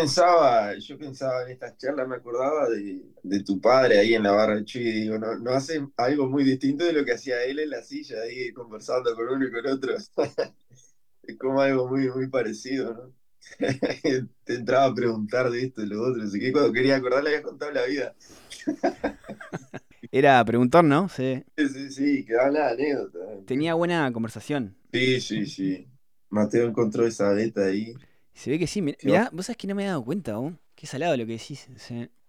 pensaba, yo pensaba en estas charlas, me acordaba de, tu padre ahí en la barra de Chuy, y digo, no, no hace algo muy distinto de lo que hacía él en la silla, ahí conversando con uno y con otro. es como algo muy, muy parecido, ¿no? Te entraba a preguntar de esto y lo otro, así que cuando quería acordar le había contado la vida. Era preguntar, ¿no? Sí. Sí, sí, quedaba la anécdota. Tenía buena conversación. Sí, sí, sí. Mateo encontró esa beta ahí. Se ve que sí. Mirá, vos sabés que no me he dado cuenta aún. Qué salado lo que decís.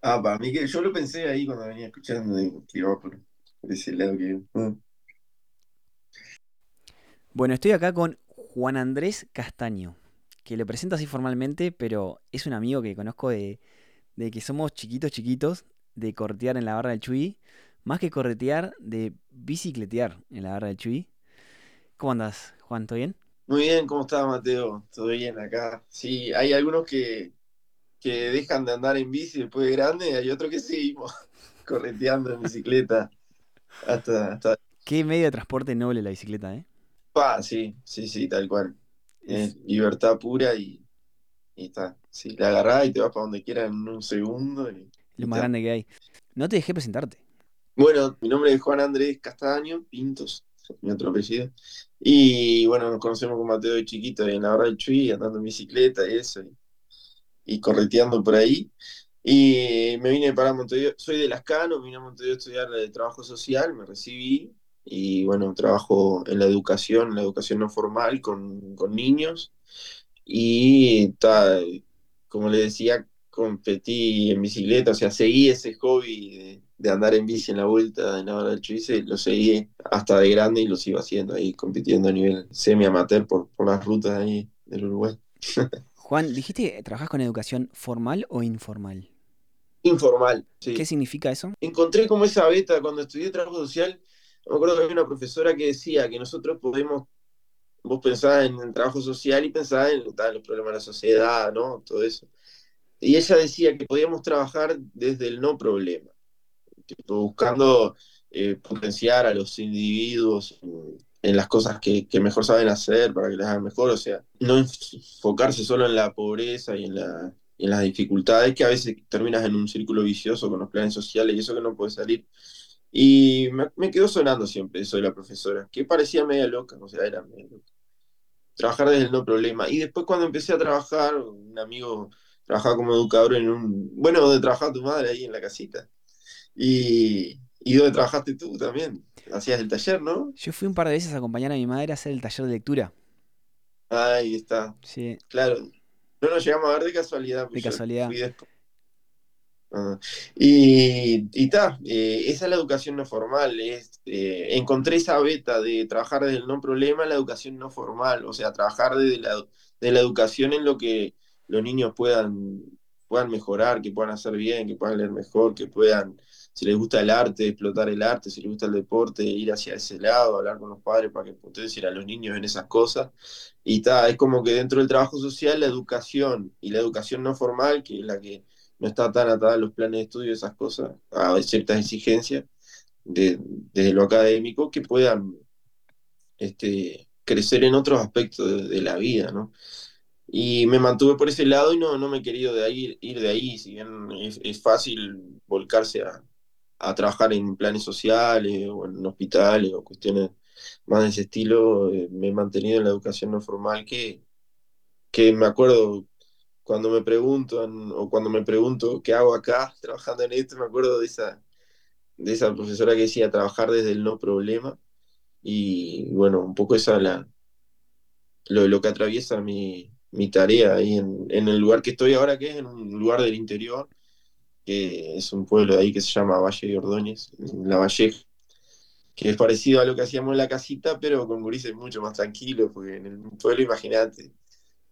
Ah, para mí que yo lo pensé ahí cuando venía escuchando, que iba por, ese lado que. Uh. Bueno, estoy acá con Juan Andrés Castaño, que lo presento así formalmente, pero es un amigo que conozco de, de que somos chiquitos, chiquitos, de cortear en la barra del Chuy, más que corretear, de bicicletear en la barra del Chuy. ¿Cómo andas, Juan? ¿Todo bien? Muy bien, ¿cómo estás, Mateo? ¿Todo bien acá? Sí, hay algunos que, que dejan de andar en bici después de grande, y hay otros que seguimos correteando en bicicleta. Hasta, hasta... Qué medio de transporte noble la bicicleta, ¿eh? Pa, sí, sí, sí, tal cual. Es libertad pura y, y está. Sí, la agarrás y te vas para donde quieras en un segundo. Y, Lo más grande que hay. No te dejé presentarte. Bueno, mi nombre es Juan Andrés Castaño Pintos, mi otro apellido. Y bueno, nos conocemos con Mateo de chiquito en la barra del Chuy, andando en bicicleta y eso, y, correteando por ahí. Y me vine para Montevideo, soy de Lascano, vine a Montevideo a estudiar de trabajo social, me recibí y bueno, trabajo en la educación, en la educación no formal con, con niños. Y ta, como le decía, competí en bicicleta, o sea, seguí ese hobby de, de andar en bici en la vuelta en la hora del Chuice, lo seguí hasta de grande y lo sigo haciendo ahí, compitiendo a nivel semi-amateur por, por las rutas ahí del Uruguay. Juan, dijiste, ¿trabajas con educación formal o informal? Informal, sí. ¿Qué significa eso? Encontré como esa beta cuando estudié trabajo social, me acuerdo que había una profesora que decía que nosotros podemos, vos pensabas en el trabajo social y pensabas en, en los problemas de la sociedad, ¿no? Todo eso. Y ella decía que podíamos trabajar desde el no problema buscando eh, potenciar a los individuos en las cosas que, mejor saben hacer para que les hagan mejor, o sea, no enfocarse solo en la pobreza y en, las dificultades, que a veces terminas en un círculo vicioso con los planes sociales y eso que no puede salir. Y me, quedó sonando siempre eso de la profesora, que parecía media loca, o sea, era media loca. Trabajar desde el no problema. Y después cuando empecé a trabajar, un amigo trabajaba como educador en un, bueno, donde trabajaba tu madre ahí en la casita. Y, ¿Y dónde trabajaste tú también? Hacías el taller, ¿no? Yo fui un par de veces a acompañar a mi madre a hacer el taller de lectura. Ahí está. Sí. Claro. No nos llegamos a ver de casualidad. De casualidad. Ah. Y está, eh, esa es la educación no formal. Es, eh, encontré esa beta de trabajar desde el no problema la educación no formal, o sea, trabajar desde la, de la educación en lo que los niños puedan, puedan mejorar, que puedan hacer bien, que puedan leer mejor, que puedan si les gusta el arte, explotar el arte, si les gusta el deporte, ir hacia ese lado, hablar con los padres para que potencien a los niños en esas cosas. Y está, es como que dentro del trabajo social, la educación y la educación no formal, que es la que no está tan atada a los planes de estudio, esas cosas, a ciertas exigencias de, desde lo académico, que puedan este, crecer en otros aspectos de, la vida, ¿no? Y me mantuve por ese lado y no, no me he querido de ahí, ir de ahí, si bien es fácil volcarse a, a trabajar en planes sociales o en hospitales o cuestiones más de ese estilo, eh, me he mantenido en la educación no formal que, que me acuerdo cuando me preguntan o cuando me pregunto qué hago acá trabajando en esto, me acuerdo de esa, de esa profesora que decía trabajar desde el no problema y bueno, un poco esa la, lo, lo que atraviesa mi, mi tarea ahí en, en, el lugar que estoy ahora, que es en un lugar del interior, que es un pueblo de ahí que se llama Valle de Ordóñez, La Valleja, que es parecido a lo que hacíamos en la casita, pero con gurises mucho más tranquilos, porque en el pueblo, imagínate,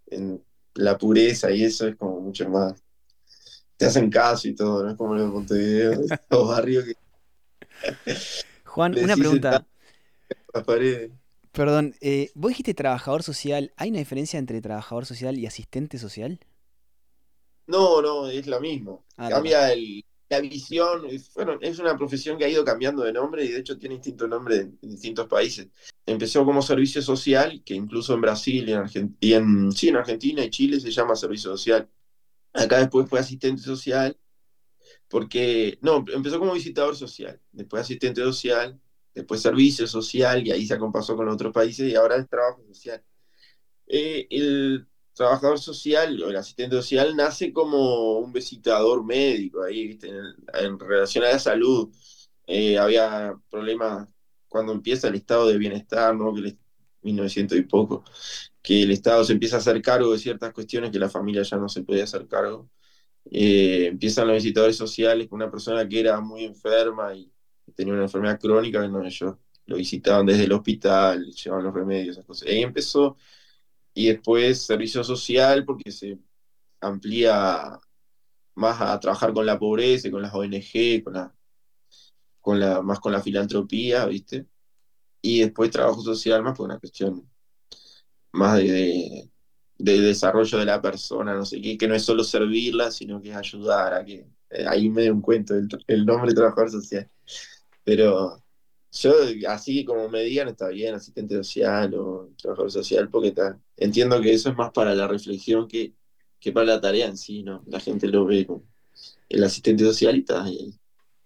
en la pureza y eso es como mucho más. Te hacen caso y todo, no es como en Montevideo, los barrios que. Juan, una pregunta. Perdón, eh, vos dijiste trabajador social. ¿Hay una diferencia entre trabajador social y asistente social? No, no, es lo mismo. Ah, Cambia la visión. Bueno, es una profesión que ha ido cambiando de nombre y de hecho tiene distinto nombre en, distintos países. Empezó como servicio social, que incluso en Brasil y en, sí, en Argentina y Chile se llama servicio social. Acá después fue asistente social, porque, no, empezó como visitador social, después asistente social, después servicio social, y ahí se acompasó con otros países, y ahora es trabajo social. Eh, el trabajador social o el asistente social nace como un visitador médico ahí, ¿viste? En, relación a la salud. Eh, había problemas cuando empieza el estado de bienestar, ¿no? Que el, 1900 y poco, que el Estado se empieza a hacer cargo de ciertas cuestiones que la familia ya no se podía hacer cargo. Eh, empiezan los visitadores sociales con una persona que era muy enferma y tenía una enfermedad crónica, no, ellos lo visitaban desde el hospital, llevaban los remedios, esas cosas. Y ahí empezó y después servicio social porque se amplía más a trabajar con la pobreza, con las ONG, con la, con la, más con la filantropía, ¿viste? Y después trabajo social más por una cuestión más de, de, desarrollo de la persona, no sé qué, que no es solo servirla, sino que es ayudar a que... Eh, ahí me dio un cuento el, el nombre de trabajador social. Pero yo, así como me digan, está bien, asistente social o trabajador social, porque está, entiendo que eso es más para la reflexión que, que para la tarea en sí, ¿no? La gente lo ve como el asistente social y está, y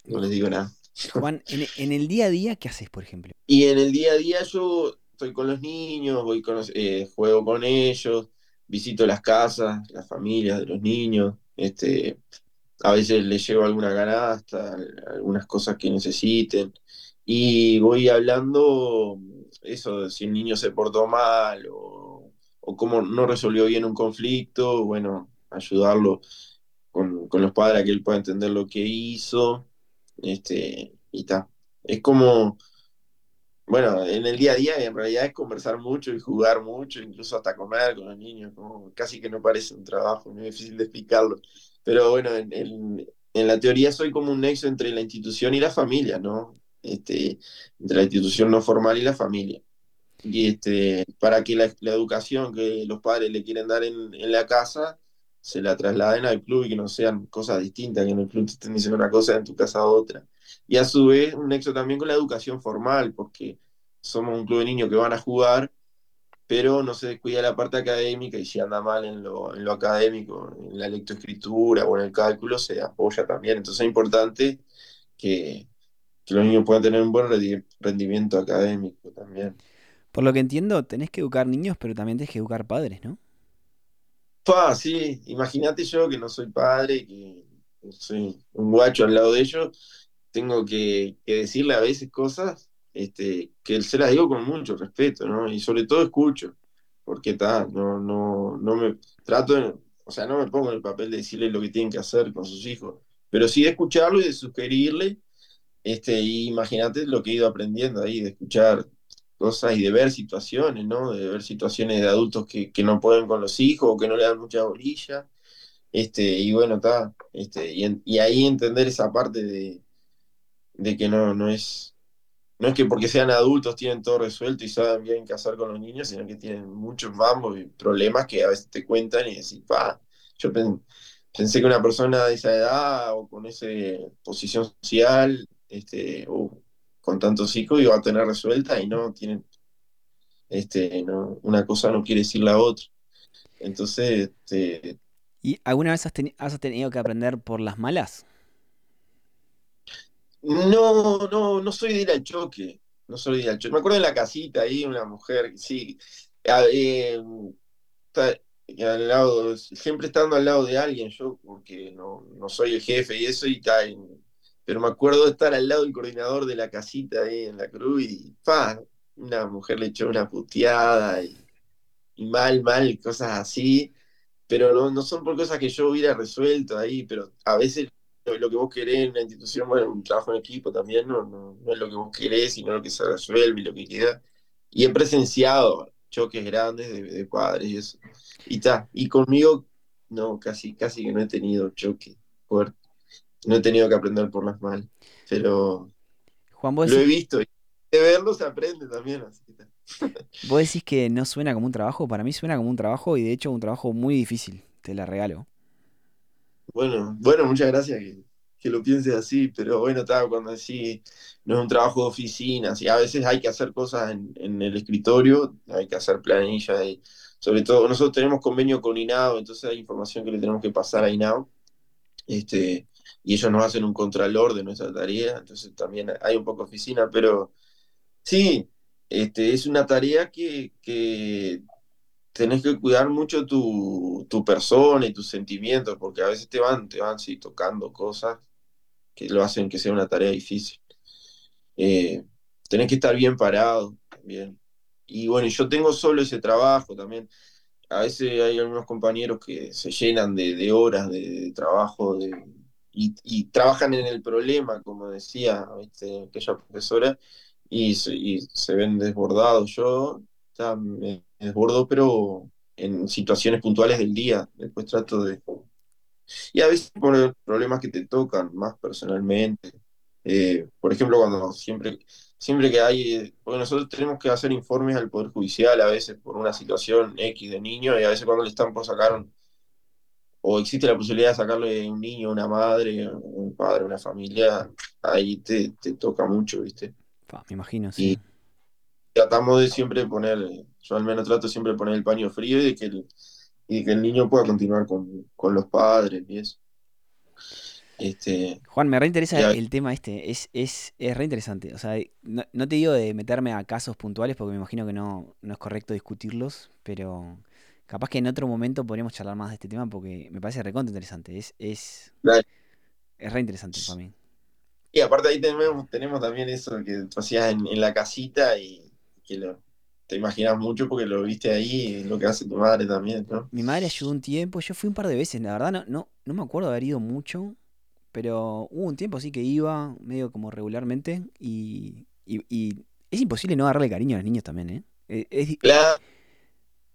no les digo nada. Juan, en, el día a día, ¿qué haces, por ejemplo? Y en el día a día yo estoy con los niños, voy con eh, juego con ellos, visito las casas, las familias de los niños, este, a veces les llevo alguna canasta, algunas cosas que necesiten y voy hablando eso, si el niño se portó mal o, o cómo no resolvió bien un conflicto, bueno, ayudarlo con, con, los padres a que él pueda entender lo que hizo, este, y tal. Es como, bueno, en el día a día en realidad es conversar mucho y jugar mucho, incluso hasta comer con los niños, como casi que no parece un trabajo, muy difícil de explicarlo. Pero bueno, en, en la teoría soy como un nexo entre la institución y la familia, ¿no? Este, entre la institución no formal y la familia. Y este, para que la, educación que los padres le quieren dar en, la casa se la trasladen al club y que no sean cosas distintas, que en el club te estén diciendo una cosa en tu casa otra. Y a su vez un nexo también con la educación formal, porque somos un club de niños que van a jugar, pero no se descuida la parte académica y si anda mal en en lo académico, en la lectoescritura o en el cálculo, se apoya también. Entonces es importante que, que los niños puedan tener un buen rendimiento académico también. Por lo que entiendo, tenés que educar niños, pero también tenés que educar padres, ¿no? Pa, sí, imagínate yo que no soy padre, que soy un guacho al lado de ellos, tengo que, decirle a veces cosas este, que se las digo con mucho respeto, ¿no? Y sobre todo escucho, porque está, no, no, no me trato, o sea, no me pongo en el papel de decirle lo que tienen que hacer con sus hijos, pero sí de escucharlo y de sugerirle este, y imagínate lo que he ido aprendiendo ahí, de escuchar cosas y de ver situaciones, ¿no? De ver situaciones de adultos que, no pueden con los hijos o que no le dan mucha bolilla. Este, y bueno, está. Este, y, ahí entender esa parte de, de que no, no es. No es que porque sean adultos tienen todo resuelto y saben bien qué hacer con los niños, sino que tienen muchos mambos y problemas que a veces te cuentan y decís, pa, yo pensé que una persona de esa edad o con esa posición social este, uh, con tantos hijos iba a tener resuelta y no tienen, este, no, una cosa no quiere decir la otra. Entonces, este, ¿y alguna vez has, has tenido que aprender por las malas? No, no, no soy de ir al choque. No soy de ir al choque. Me acuerdo en la casita ahí, una mujer, sí, eh, al lado, siempre estando al lado de alguien, yo, porque no, no soy el jefe y eso, y está en, pero me acuerdo de estar al lado del coordinador de la casita ahí en la cruz y pa, una mujer le echó una puteada y, mal, mal, cosas así, pero no, no, son por cosas que yo hubiera resuelto ahí, pero a veces lo, que vos querés en una institución, bueno, un trabajo en equipo también, no, no, no es lo que vos querés, sino lo que se resuelve y lo que queda. Y he presenciado choques grandes de, padres y eso. Y ta, y conmigo, no, casi, casi que no he tenido choque fuerte no he tenido que aprender por las mal, pero Juan, lo he visto y de verlo se aprende también. Así ¿Vos decís que no suena como un trabajo? Para mí suena como un trabajo y de hecho un trabajo muy difícil, te la regalo. Bueno, bueno, muchas gracias que, que lo pienses así, pero bueno, estaba cuando decís, no es un trabajo de oficina, y a veces hay que hacer cosas en, en, el escritorio, hay que hacer planillas y sobre todo, nosotros tenemos convenio con INAO, entonces hay información que le tenemos que pasar a INAO, este, y ellos nos hacen un contralor de nuestra tarea, entonces también hay un poco de oficina, pero sí, este, es una tarea que, que tenés que cuidar mucho tu, tu, persona y tus sentimientos, porque a veces te van, te van sí, tocando cosas que lo hacen que sea una tarea difícil. Eh, tenés que estar bien parado también. Y bueno, yo tengo solo ese trabajo también. A veces hay algunos compañeros que se llenan de, horas de, trabajo y, trabajan en el problema, como decía aquella profesora, y se, ven desbordados. Yo me desbordo, pero en situaciones puntuales del día. Después trato de... Y a veces por problemas que te tocan más personalmente. Eh, por ejemplo, cuando siempre, siempre que hay, porque nosotros tenemos que hacer informes al Poder Judicial a veces por una situación X de niño y a veces cuando le están por sacar, o existe la posibilidad de sacarle un niño, una madre, un padre, una familia, ahí te, te toca mucho, ¿viste? me imagino, sí. Y tratamos de siempre poner, yo al menos trato siempre de poner el paño frío y de que el, y que el niño pueda continuar con, con los padres y eso. Este, Juan, me reinteresa el tema este, es, es, es reinteresante. O sea, no, te digo de meterme a casos puntuales porque me imagino que no, no es correcto discutirlos, pero capaz que en otro momento podríamos charlar más de este tema porque me parece recontra interesante. Es, es, es re interesante para mí. Y aparte ahí tenemos, tenemos también eso que tú hacías en, la casita y que lo, te imaginas mucho porque lo viste ahí, lo que hace tu madre también, ¿no? Mi madre ayudó un tiempo, yo fui un par de veces, la verdad no, no, no me acuerdo de haber ido mucho, pero hubo un tiempo así que iba medio como regularmente y, es imposible no darle cariño a los niños también, ¿eh? e, Es,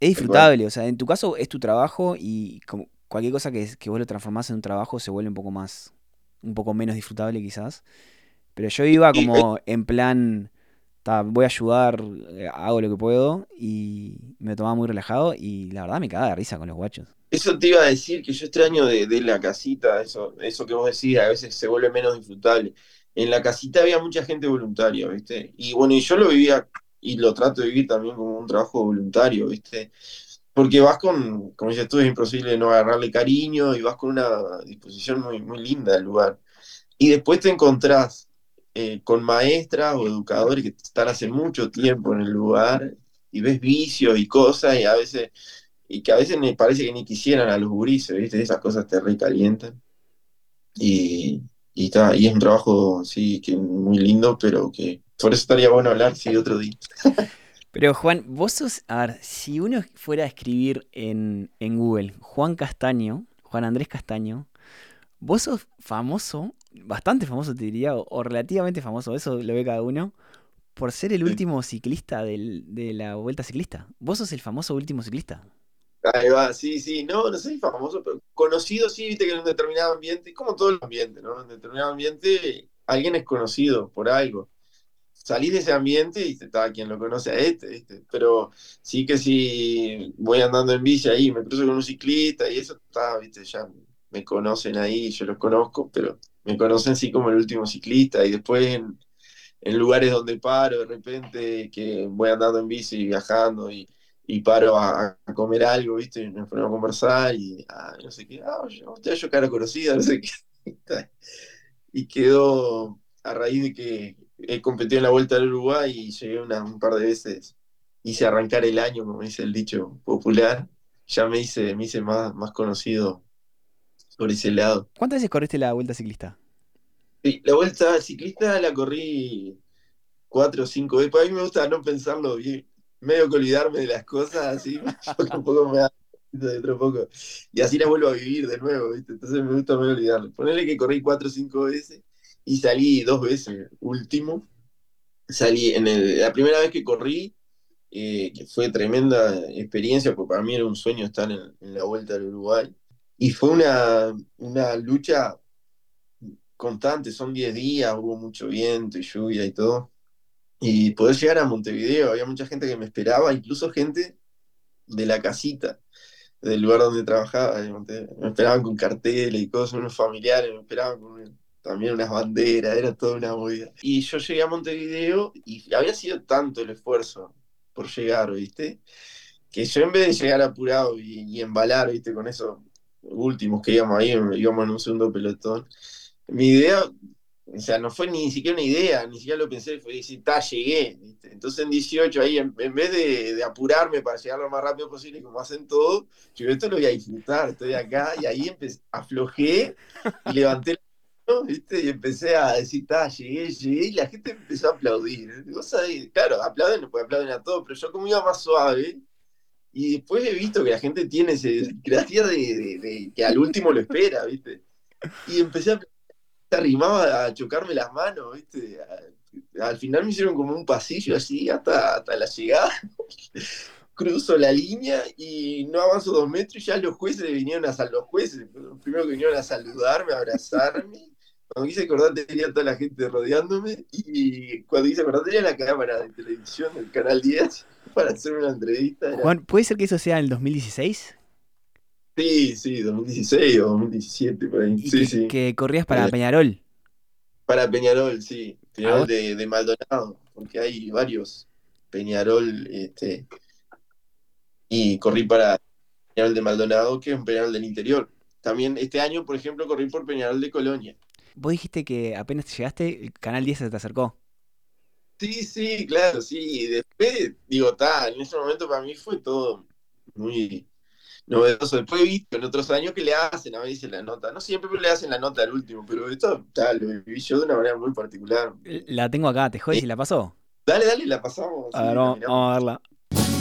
es disfrutable, o sea, en tu caso es tu trabajo y como cualquier cosa que, que vos lo transformás en un trabajo se vuelve un poco más, un poco menos disfrutable quizás. Pero yo iba como en plan, voy a ayudar, eh, hago lo que puedo y me tomaba muy relajado y la verdad me cagaba de risa con los guachos. Eso te iba a decir que yo extraño de, la casita, eso, eso que vos decís, a veces se vuelve menos disfrutable. En la casita había mucha gente voluntaria, ¿viste? Y bueno, y yo lo vivía y lo trato de vivir también como un trabajo voluntario, ¿viste? Porque vas con, como dices tú, es imposible no agarrarle cariño y vas con una disposición muy, muy linda del lugar. Y después te encontrás eh, con maestras o educadores que están hace mucho tiempo en el lugar y ves vicios y cosas y a veces y que a veces me parece que ni quisieran a los gurises, ¿viste? Esas cosas te recalientan. Y, y, y es un trabajo, sí, que muy lindo, pero que por eso estaría bueno hablar, sí, otro día. Pero Juan, vos sos, a ver, si uno fuera a escribir en, en Google Juan Castaño, Juan Andrés Castaño, vos sos famoso, bastante famoso te diría, o, relativamente famoso, eso lo ve cada uno, por ser el último ciclista de la vuelta ciclista. Vos sos el famoso último ciclista. Ahí va, sí, sí, no, no soy famoso, pero conocido sí, viste que en un determinado ambiente, como todo el ambiente, ¿no? En determinado ambiente alguien es conocido por algo. Salís de ese ambiente y está quien lo conoce a este, ¿viste? Pero sí que si voy andando en bici ahí, me cruzo con un ciclista y eso está, viste, ya me conocen ahí, yo los conozco, pero me conocen sí como el último ciclista y después en, en lugares donde paro de repente, que voy andando en bici viajando y y paro a, comer algo, ¿viste? Y nos ponemos a conversar y ah, no sé qué, ah, yo, yo cara conocida, no sé qué. y quedó a raíz de que he competido en la Vuelta del Uruguay y llegué un par de veces, hice arrancar el año, como dice el dicho popular, ya me hice, me hice más, más conocido por ese lado. ¿Cuántas veces corriste la Vuelta Ciclista? Sí, la Vuelta Ciclista la corrí cuatro o cinco veces, a mí me gusta no pensarlo bien medio que olvidarme de las cosas, así, porque un poco me da de poco. Y así las vuelvo a vivir de nuevo, ¿viste? Entonces me gusta medio olvidarlo. Ponerle que corrí cuatro o cinco veces y salí dos veces, último. Salí en la primera vez que corrí, eh, que fue tremenda experiencia, porque para mí era un sueño estar en, la vuelta del Uruguay. Y fue una, una lucha constante, son 10 días, hubo mucho viento y lluvia y todo y poder llegar a Montevideo. Había mucha gente que me esperaba, incluso gente de la casita, del lugar donde trabajaba. Me esperaban con carteles y cosas, unos familiares, me esperaban con también unas banderas, era toda una movida. Y yo llegué a Montevideo y había sido tanto el esfuerzo por llegar, ¿viste? que yo en vez de llegar apurado y, embalar, viste, con esos últimos que íbamos ahí, íbamos en un segundo pelotón, mi idea, o sea, no fue ni siquiera una idea, ni siquiera lo pensé, fue decir, ta, llegué. Entonces en 18, ahí, en, vez de, apurarme para llegar lo más rápido posible, como hacen todos, yo esto lo voy a disfrutar, estoy acá, y ahí empecé, aflojé y levanté la ¿viste? Y empecé a decir, ta, llegué, llegué, y la gente empezó a aplaudir. claro, aplauden, pues aplauden a todos, pero yo como iba más suave, y después he visto que la gente tiene ese gracia de, de, que al último lo espera, ¿viste? Y empecé a arrimaba a chocarme las manos, ¿viste? al final me hicieron como un pasillo así hasta, hasta la llegada. Cruzo la línea y no avanzo dos metros y ya los jueces vinieron a. Los jueces, primero que vinieron a saludarme, a abrazarme. Cuando quise acordar tenía toda la gente rodeándome y cuando quise acordar tenía la cámara de televisión del Canal 10 para hacer una entrevista. Juan, ¿puede ser que eso sea en el 2016? Sí, sí, 2016 o 2017, por ahí. Sí, que, sí. que corrías para Peñarol. Para Peñarol, sí. Peñarol de, de, Maldonado, porque hay varios Peñarol, este, y corrí para Peñarol de Maldonado, que es un Peñarol del interior. También este año, por ejemplo, corrí por Peñarol de Colonia. Vos dijiste que apenas llegaste, el Canal 10 se te acercó. Sí, sí, claro, sí. Y después, digo, tal, en ese momento para mí fue todo muy novedoso. Después he visto en otros años que le hacen a veces la nota. No siempre le hacen la nota al último, pero esto tal, lo viví yo de una manera muy particular. La tengo acá, ¿te jodes y la pasó? Dale, dale, la pasamos. A ver, vamos, a verla.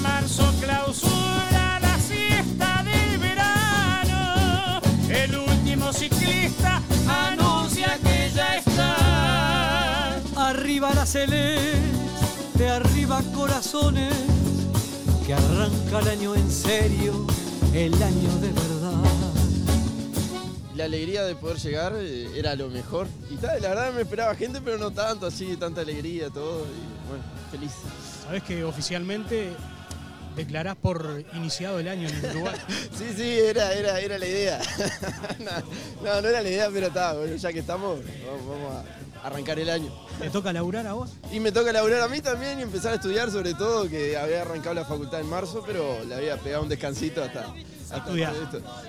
Marzo clausura la siesta del verano. El último ciclista anuncia que ya está. Arriba la celeste, arriba corazones, que arranca el año en serio el año de verdad. La alegría de poder llegar eh, era lo mejor. Y tal, la verdad me esperaba gente, pero no tanto, así, tanta alegría, todo. Y bueno, feliz. Sabes que oficialmente declarás por iniciado el año en Uruguay. sí, sí, era, era, era la idea. no, no, era la idea, pero está, bueno, ya que estamos, vamos, a arrancar el año. ¿Te toca laburar a vos? Y me toca laburar a mí también y empezar a estudiar, sobre todo, que había arrancado la facultad en marzo, pero le había pegado un descansito hasta,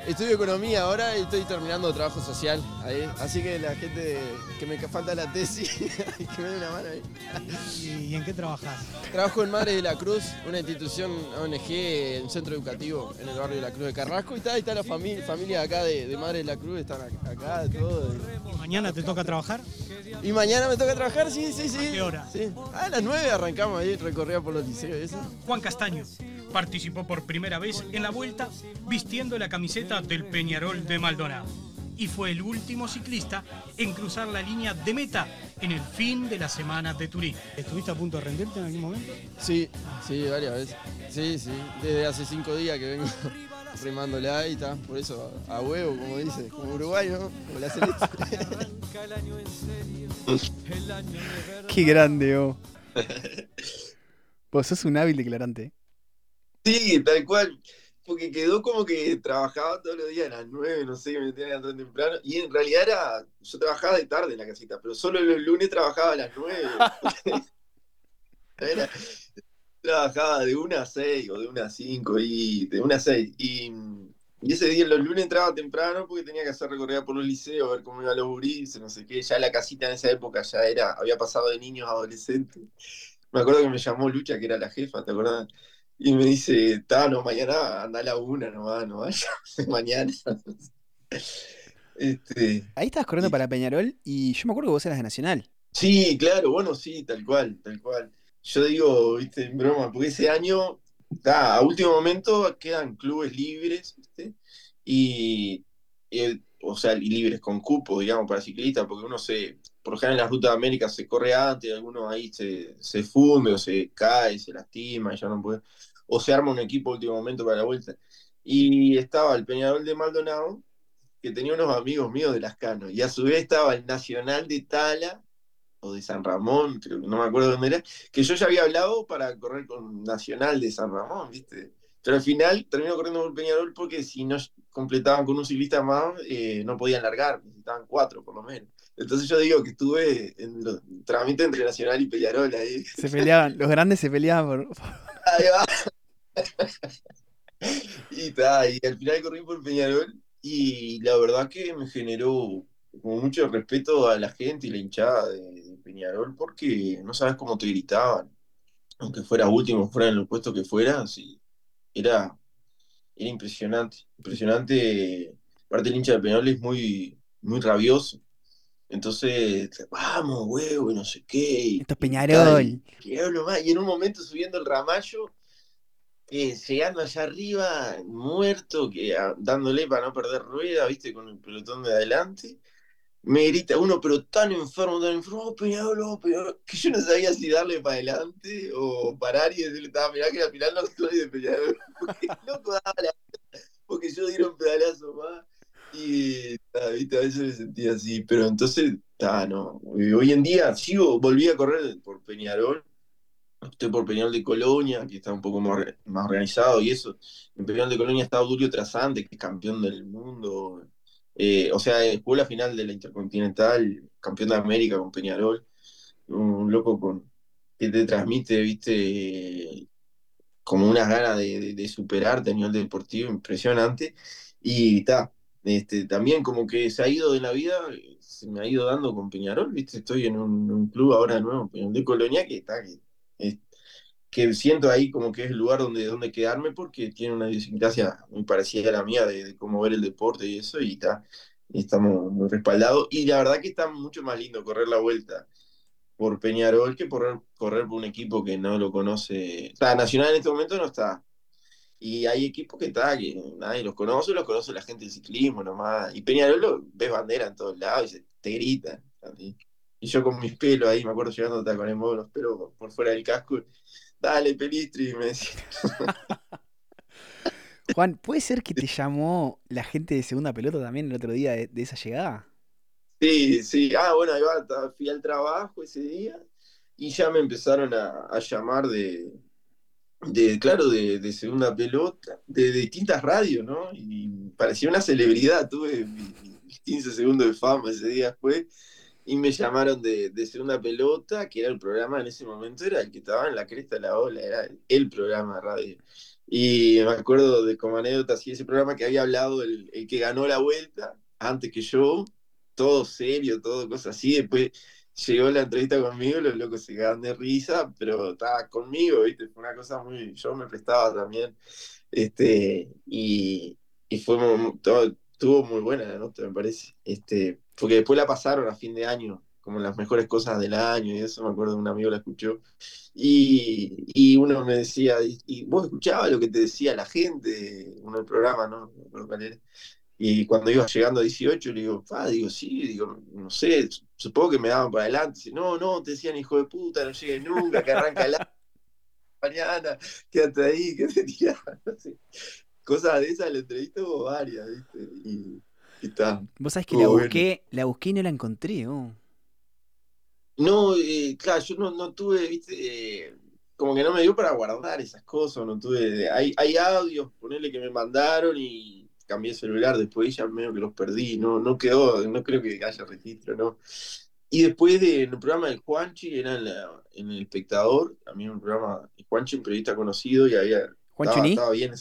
Estudio economía ahora y estoy terminando trabajo social ahí. Así que la gente que me falta la tesis, que me dé una mano ahí. ¿Y en qué trabajas? Trabajo en Madre de la Cruz, una institución ONG, un centro educativo en el barrio de la Cruz de Carrasco. Y está, ahí está la familia, familia acá de, Madre de la Cruz, están acá, todo. ¿Y mañana te toca trabajar? ¿Y mañana me toca trabajar? Sí, sí, sí. ¿A qué hora? Sí. A las 9 arrancamos ahí, recorrida por los liceos. Eso. Juan Castaño participó por primera vez en la vuelta vistiendo la camiseta del Peñarol de Maldonado y fue el último ciclista en cruzar la línea de meta en el fin de la semana de Turín. ¿Estuviste a punto de rendirte en algún momento? Sí, sí, varias veces. Sí, sí, desde hace cinco días que vengo remándole ahí, está, por eso a huevo, como dice, como uruguayo, como la celeste. Qué grande, oh. Vos sos un hábil declarante. Sí, tal cual. Porque quedó como que trabajaba todos los días a las nueve, no sé, me metía tan temprano. Y en realidad era. Yo trabajaba de tarde en la casita, pero solo los lunes trabajaba a las nueve. trabajaba de una a seis o de una a cinco y de una a seis. Y, ese día, los lunes entraba temprano porque tenía que hacer recorrida por los liceos, a ver cómo iban los burises, no sé qué. Ya la casita en esa época ya era, había pasado de niños a adolescentes. Me acuerdo que me llamó Lucha, que era la jefa, ¿te acuerdas? Y me dice, Tano, mañana anda a la una nomás, no vaya, mañana. este, Ahí estabas corriendo para Peñarol y yo me acuerdo que vos eras de Nacional. Sí, claro, bueno, sí, tal cual, tal cual. Yo digo, viste, en broma, porque ese año, a último momento quedan clubes libres, ¿viste? Y, o sea, libres con cupo, digamos, para ciclistas, porque uno se, por ejemplo, en las rutas de América se corre antes, algunos ahí se, se funde o se cae, se lastima y ya no puede o se arma un equipo último momento para la vuelta. Y estaba el Peñarol de Maldonado, que tenía unos amigos míos de Las Canos, y a su vez estaba el Nacional de Tala, o de San Ramón, creo que no me acuerdo dónde era, que yo ya había hablado para correr con Nacional de San Ramón, ¿viste? Pero al final terminó corriendo con Peñarol porque si no completaban con un ciclista más, eh, no podían largar, necesitaban cuatro por lo menos. Entonces yo digo que estuve en los trámites entre Nacional y Peñarol ahí. Se peleaban, los grandes se peleaban por... Ahí va. y, ta, y al final corrí por Peñarol y la verdad que me generó como mucho respeto a la gente y la hinchada de, de Peñarol porque no sabes cómo te gritaban. Aunque fuera último, fuera en el puesto que fuera, sí, era, era impresionante. Impresionante. Aparte el hincha de Peñarol es muy, muy rabioso. Entonces, vamos, huevo, y no sé qué. Esto es Peñarol. y más. Y en un momento subiendo el ramallo, eh, llegando allá arriba, muerto, que, ah, dándole para no perder rueda, viste, con el pelotón de adelante. Me grita uno, pero tan enfermo, tan enfermo, oh, Peñarol, oh, Peñarol", que yo no sabía si darle para adelante o parar y decirle, "Ta, mirá que al final no soy de Peñarol. Porque loco daba la porque yo diera un pedalazo más. Y viste, a veces me sentía así, pero entonces, ta, no. Hoy en día sigo, volví a correr por Peñarol. Estoy por Peñarol de Colonia, que está un poco más, más organizado y eso. En Peñarol de Colonia está Dulio Trasante, que es campeón del mundo. Eh, o sea, jugó la final de la Intercontinental, campeón de América con Peñarol. Un loco con, que te transmite, viste, como unas ganas de, de, de superarte a nivel deportivo impresionante. Y está, este, también como que se ha ido de la vida, se me ha ido dando con Peñarol, ¿viste? Estoy en un, club ahora nuevo, de Colonia, que está, que, siento ahí como que es el lugar donde, donde quedarme porque tiene una idiosincrasia muy parecida a la mía de, de cómo ver el deporte y eso, y está, estamos muy respaldados. Y la verdad que está mucho más lindo correr la vuelta por Peñarol que correr, correr por un equipo que no lo conoce. Está, Nacional en este momento no está. Y hay equipos que está, que nadie los conoce, los conoce la gente del ciclismo nomás. Y Peñarol lo, ves bandera en todos lados y se, te gritan. así. Y yo con mis pelos ahí, me acuerdo llegando con el modo los pelos por, fuera del casco. Dale, Pelistri, me decía. Juan, ¿puede ser que te llamó la gente de segunda pelota también el otro día de, de esa llegada? Sí, sí. Ah, bueno, ahí va, fui al trabajo ese día y ya me empezaron a, a llamar de, de, claro, de, de segunda pelota, de, de distintas radios, ¿no? Y parecía una celebridad, tuve mis, mis 15 segundos de fama ese día después, y me llamaron de, de segunda pelota, que era el programa en ese momento, era el que estaba en la cresta de la ola, era el programa de radio. Y me acuerdo de como anécdota, así, ese programa que había hablado el, el que ganó la vuelta, antes que yo, todo serio, todo cosas así, después llegó la entrevista conmigo, los locos se quedaban de risa, pero estaba conmigo, ¿viste? Fue una cosa muy, yo me prestaba también, este, y, y fue estuvo muy buena la nota, me parece, este, porque después la pasaron a fin de año, como las mejores cosas del año, y eso me acuerdo, un amigo la escuchó, y, y uno me decía, y, vos escuchabas lo que te decía la gente, uno del programa, ¿no? Y cuando iba llegando a 18, le digo, ah, digo, sí, digo, no sé, supongo que me daban para adelante. No, no, te decían hijo de puta, no llegues nunca, que arranca el mañana, quédate ahí, que te tiraban, no sé. Cosas de esas, la entrevista hubo varias, ¿viste? Y, y está. Vos sabés que la busqué, la busqué y no la encontré, oh. No, eh, claro, yo no, no tuve, viste, eh, como que no me dio para guardar esas cosas, no tuve, hay, hay audios, ponele que me mandaron y cambié el celular, después ya medio que los perdí, no, no quedó, no creo que haya registro, ¿no? Y después de, en el programa del Juanchi, era en, la- en El Espectador, también un programa, Juanchi, un periodista conocido, y había, estaba, estaba bien.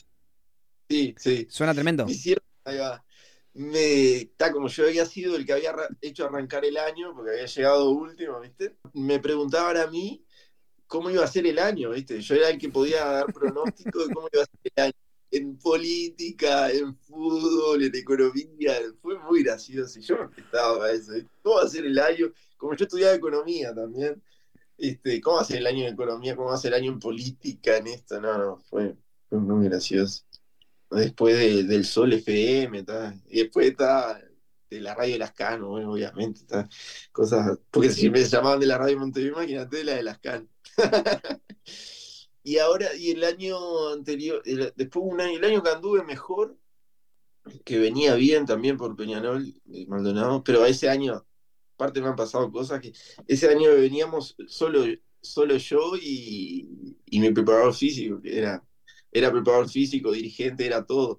Sí, sí. suena tremendo. Me hicieron, ahí va. Me, está como yo había sido el que había hecho arrancar el año, porque había llegado último, ¿viste? Me preguntaban a mí cómo iba a ser el año, ¿viste? Yo era el que podía dar pronóstico de cómo iba a ser el año. En política, en fútbol, en economía, fue muy gracioso. Y yo me prestaba a eso. ¿viste? ¿Cómo va a ser el año? Como yo estudiaba economía también, este, ¿cómo va a ser el año en economía? ¿Cómo va a ser el año en política, en esto? No, no, fue, fue muy gracioso después de- del Sol FM, y después está de la radio de las Can, bueno, obviamente, cosas, porque si me llamaban de la radio de Montevideo, imagínate de la de las Can. y ahora, y el año anterior, el- después un año, el año que anduve mejor, que venía bien también por Peñarol, eh, Maldonado, pero ese año, aparte me han pasado cosas que ese año veníamos solo, solo yo y, y mi preparador físico, que era, era preparador físico, dirigente, era todo.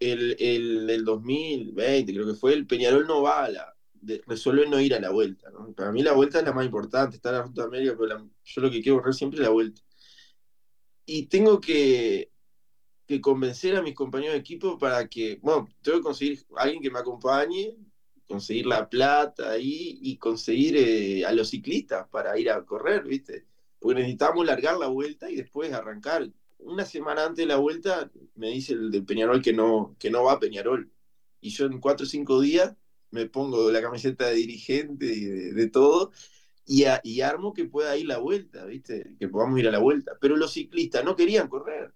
El, el, el 2020, creo que fue, el Peñarol no va a la, resuelve no ir a la vuelta. Para mí la vuelta es la más importante, está la Ruta América, pero la- yo lo que quiero correr siempre es la vuelta. Y tengo que, que convencer a mis compañeros de equipo para que, bueno, tengo que conseguir alguien que me acompañe, conseguir la plata ahí y conseguir eh, a los ciclistas para ir a correr, ¿viste? Porque necesitamos largar la vuelta y después arrancar. Una semana antes de la vuelta me dice el del Peñarol que no, que no va a Peñarol. Y yo en cuatro o cinco días me pongo la camiseta de dirigente y de, todo y, armo que pueda ir la vuelta, ¿viste? Que podamos ir a la vuelta. Pero los ciclistas no querían correr.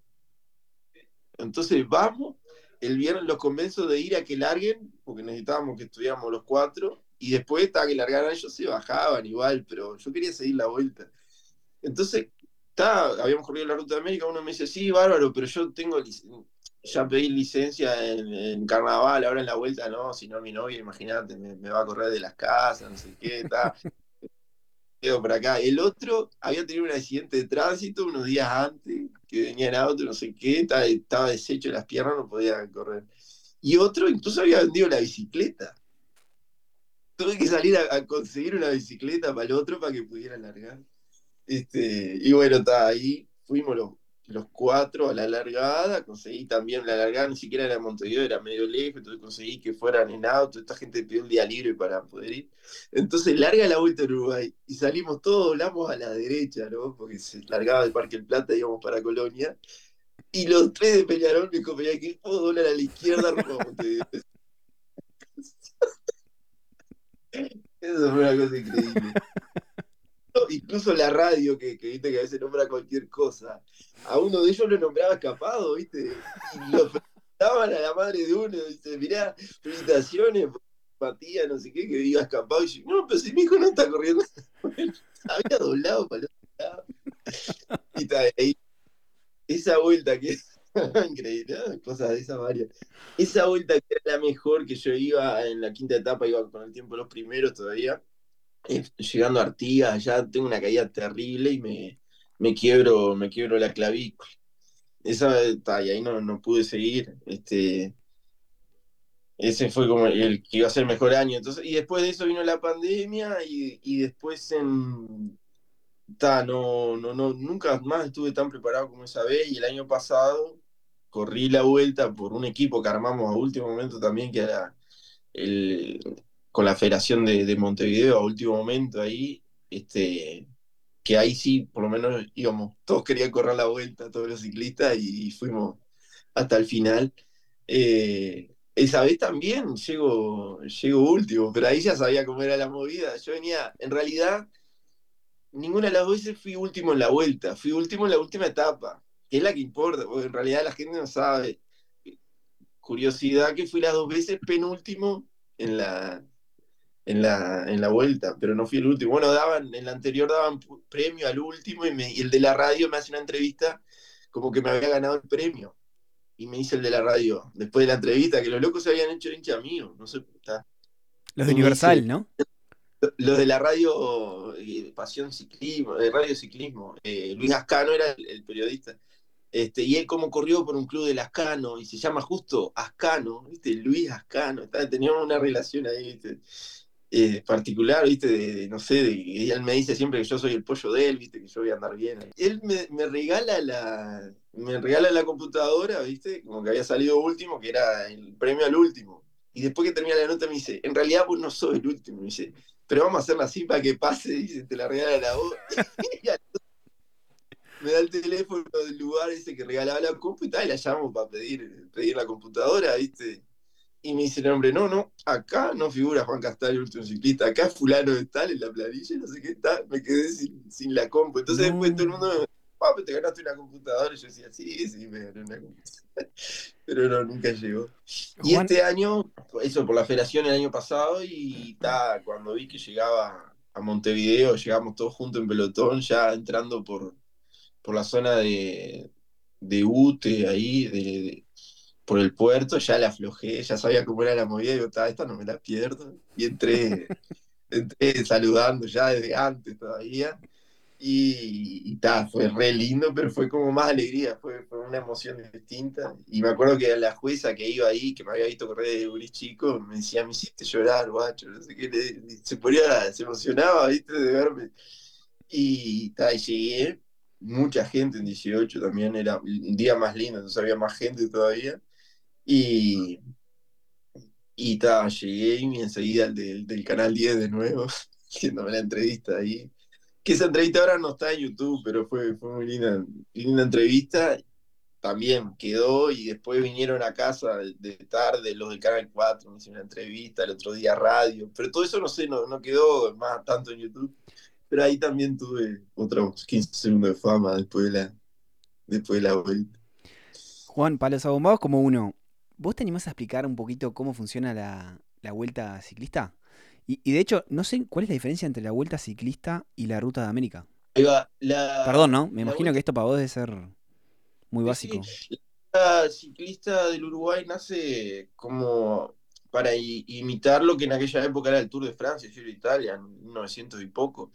Entonces vamos, el viernes los convenzo de ir a que larguen, porque necesitábamos que estudiáramos los cuatro, y después estaba que largaran ellos, se bajaban igual, pero yo quería seguir la vuelta. Entonces, habíamos corrido la ruta de América, uno me dice, sí, bárbaro, pero yo tengo ya pedí licencia en, carnaval, ahora en la vuelta no, si no mi novia, imagínate, me, me, va a correr de las casas, no sé qué, está. Por acá. El otro había tenido un accidente de tránsito unos días antes, que venía en auto, no sé qué, estaba, deshecho de las piernas, no podía correr. Y otro incluso había vendido la bicicleta. Tuve que salir a, conseguir una bicicleta para el otro para que pudiera largar. Este, y bueno, está ahí, fuimos los, los cuatro a la largada, conseguí también la largada, ni siquiera era en Montevideo, era medio lejos, entonces conseguí que fueran en auto, esta gente pidió un día libre para poder ir. Entonces larga la vuelta a Uruguay y salimos todos, volamos a la derecha, ¿no? Porque se largaba del Parque El Plata, íbamos para Colonia. Y los tres de Peñarol me compañía que puedo doblar a la izquierda rumbo a Montevideo. Eso fue una cosa increíble incluso la radio, que, viste que a veces nombra cualquier cosa, a uno de ellos lo nombraba escapado, viste, y lo felicitaban a la madre de uno, dice, mirá, felicitaciones, Matías, no sé qué, que iba escapado, y yo, no, pero si mi hijo no está corriendo, había doblado para el otro lado. Y está ahí, esa vuelta que es increíble, cosas de esa varias. Esa vuelta que era la mejor que yo iba en la quinta etapa, iba con el tiempo los primeros todavía llegando a Artigas, ya tengo una caída terrible y me, me quiebro, me quiebro la clavícula. Esa y ahí no, no pude seguir. Este, ese fue como el que iba a ser el mejor año. Entonces, y después de eso vino la pandemia y, y después en ta, no, no, no, nunca más estuve tan preparado como esa vez. Y el año pasado corrí la vuelta por un equipo que armamos a último momento también, que era el, con la Federación de, Montevideo a último momento ahí, este, que ahí sí, por lo menos íbamos, todos querían correr la vuelta, todos los ciclistas, y, fuimos hasta el final. Eh, esa vez también llego, llego último, pero ahí ya sabía cómo era la movida. Yo venía, en realidad, ninguna de las veces fui último en la vuelta, fui último en la última etapa, que es la que importa, porque en realidad la gente no sabe. Curiosidad que fui las dos veces penúltimo en la, en la, en la vuelta, pero no fui el último. Bueno, daban, en la anterior daban premio al último y, el de la radio me hace una entrevista como que me había ganado el premio. Y me dice el de la radio, después de la entrevista, que los locos se habían hecho hincha mío, no sé. Está. Los de Universal, ¿no? Los de la radio eh, Pasión Ciclismo, de Radio Ciclismo. Eh, Luis Ascano era el, periodista. Este, y él como corrió por un club de Ascano, y se llama justo Ascano, ¿viste? Luis Ascano, teníamos una relación ahí, ¿viste? Eh, particular, ¿viste? De, no sé, de, él me dice siempre que yo soy el pollo de él, ¿viste? Que yo voy a andar bien. Él me, regala la me regala la computadora, ¿viste? Como que había salido último, que era el premio al último. Y después que termina la nota me dice, en realidad vos no sos el último. Me dice, pero vamos a hacerla así para que pase, dice, te la regala la voz. me da el teléfono del lugar ese que regalaba la computadora y la llamo para pedir, pedir la computadora, ¿viste? Y me dice el hombre, no, no, acá no figura Juan Castaño, último ciclista, acá fulano de tal en la planilla, no sé qué tal, me quedé sin, la compu. Entonces después todo el mundo me dijo, te ganaste una computadora. Y yo decía, sí, sí, me gané una computadora. Pero no, nunca llegó. Y este año, eso por la federación el año pasado, y ta, cuando vi que llegaba a Montevideo, llegamos todos juntos en pelotón, ya entrando por, por la zona de, de UTE, ahí, de por el puerto, ya la aflojé, ya sabía cómo era la movida, y digo, esta no me la pierdo. Y entré, entré saludando ya desde antes todavía. Y, y fue re lindo, pero fue como más alegría, fue, fue, una emoción distinta. Y me acuerdo que la jueza que iba ahí, que me había visto correr de gris chico, me decía, me hiciste llorar, guacho, no sé qué, se ponía, se emocionaba, viste, de verme. Y, ta, y llegué, mucha gente en 18 también, era un día más lindo, entonces había más gente todavía. Y, y ta, llegué y enseguida del, del Canal 10 de nuevo, haciéndome la entrevista ahí. Que esa entrevista ahora no está en YouTube, pero fue, fue muy linda, linda entrevista. También quedó y después vinieron a casa de tarde los del Canal 4, me hicieron una entrevista, el otro día radio, pero todo eso no sé, no, no quedó más tanto en YouTube. Pero ahí también tuve otros 15 segundos de fama después de la, después de la vuelta. Juan, para los abombados como uno, ¿vos te animás a explicar un poquito cómo funciona la, la vuelta ciclista? Y, y, de hecho, no sé cuál es la diferencia entre la vuelta ciclista y la ruta de América. Ahí va, la, Perdón, ¿no? Me imagino vuelta... que esto para vos debe ser muy básico. Sí, la ciclista del Uruguay nace como para imitar lo que en aquella época era el Tour de Francia, Giro de Italia, en 1900 y poco.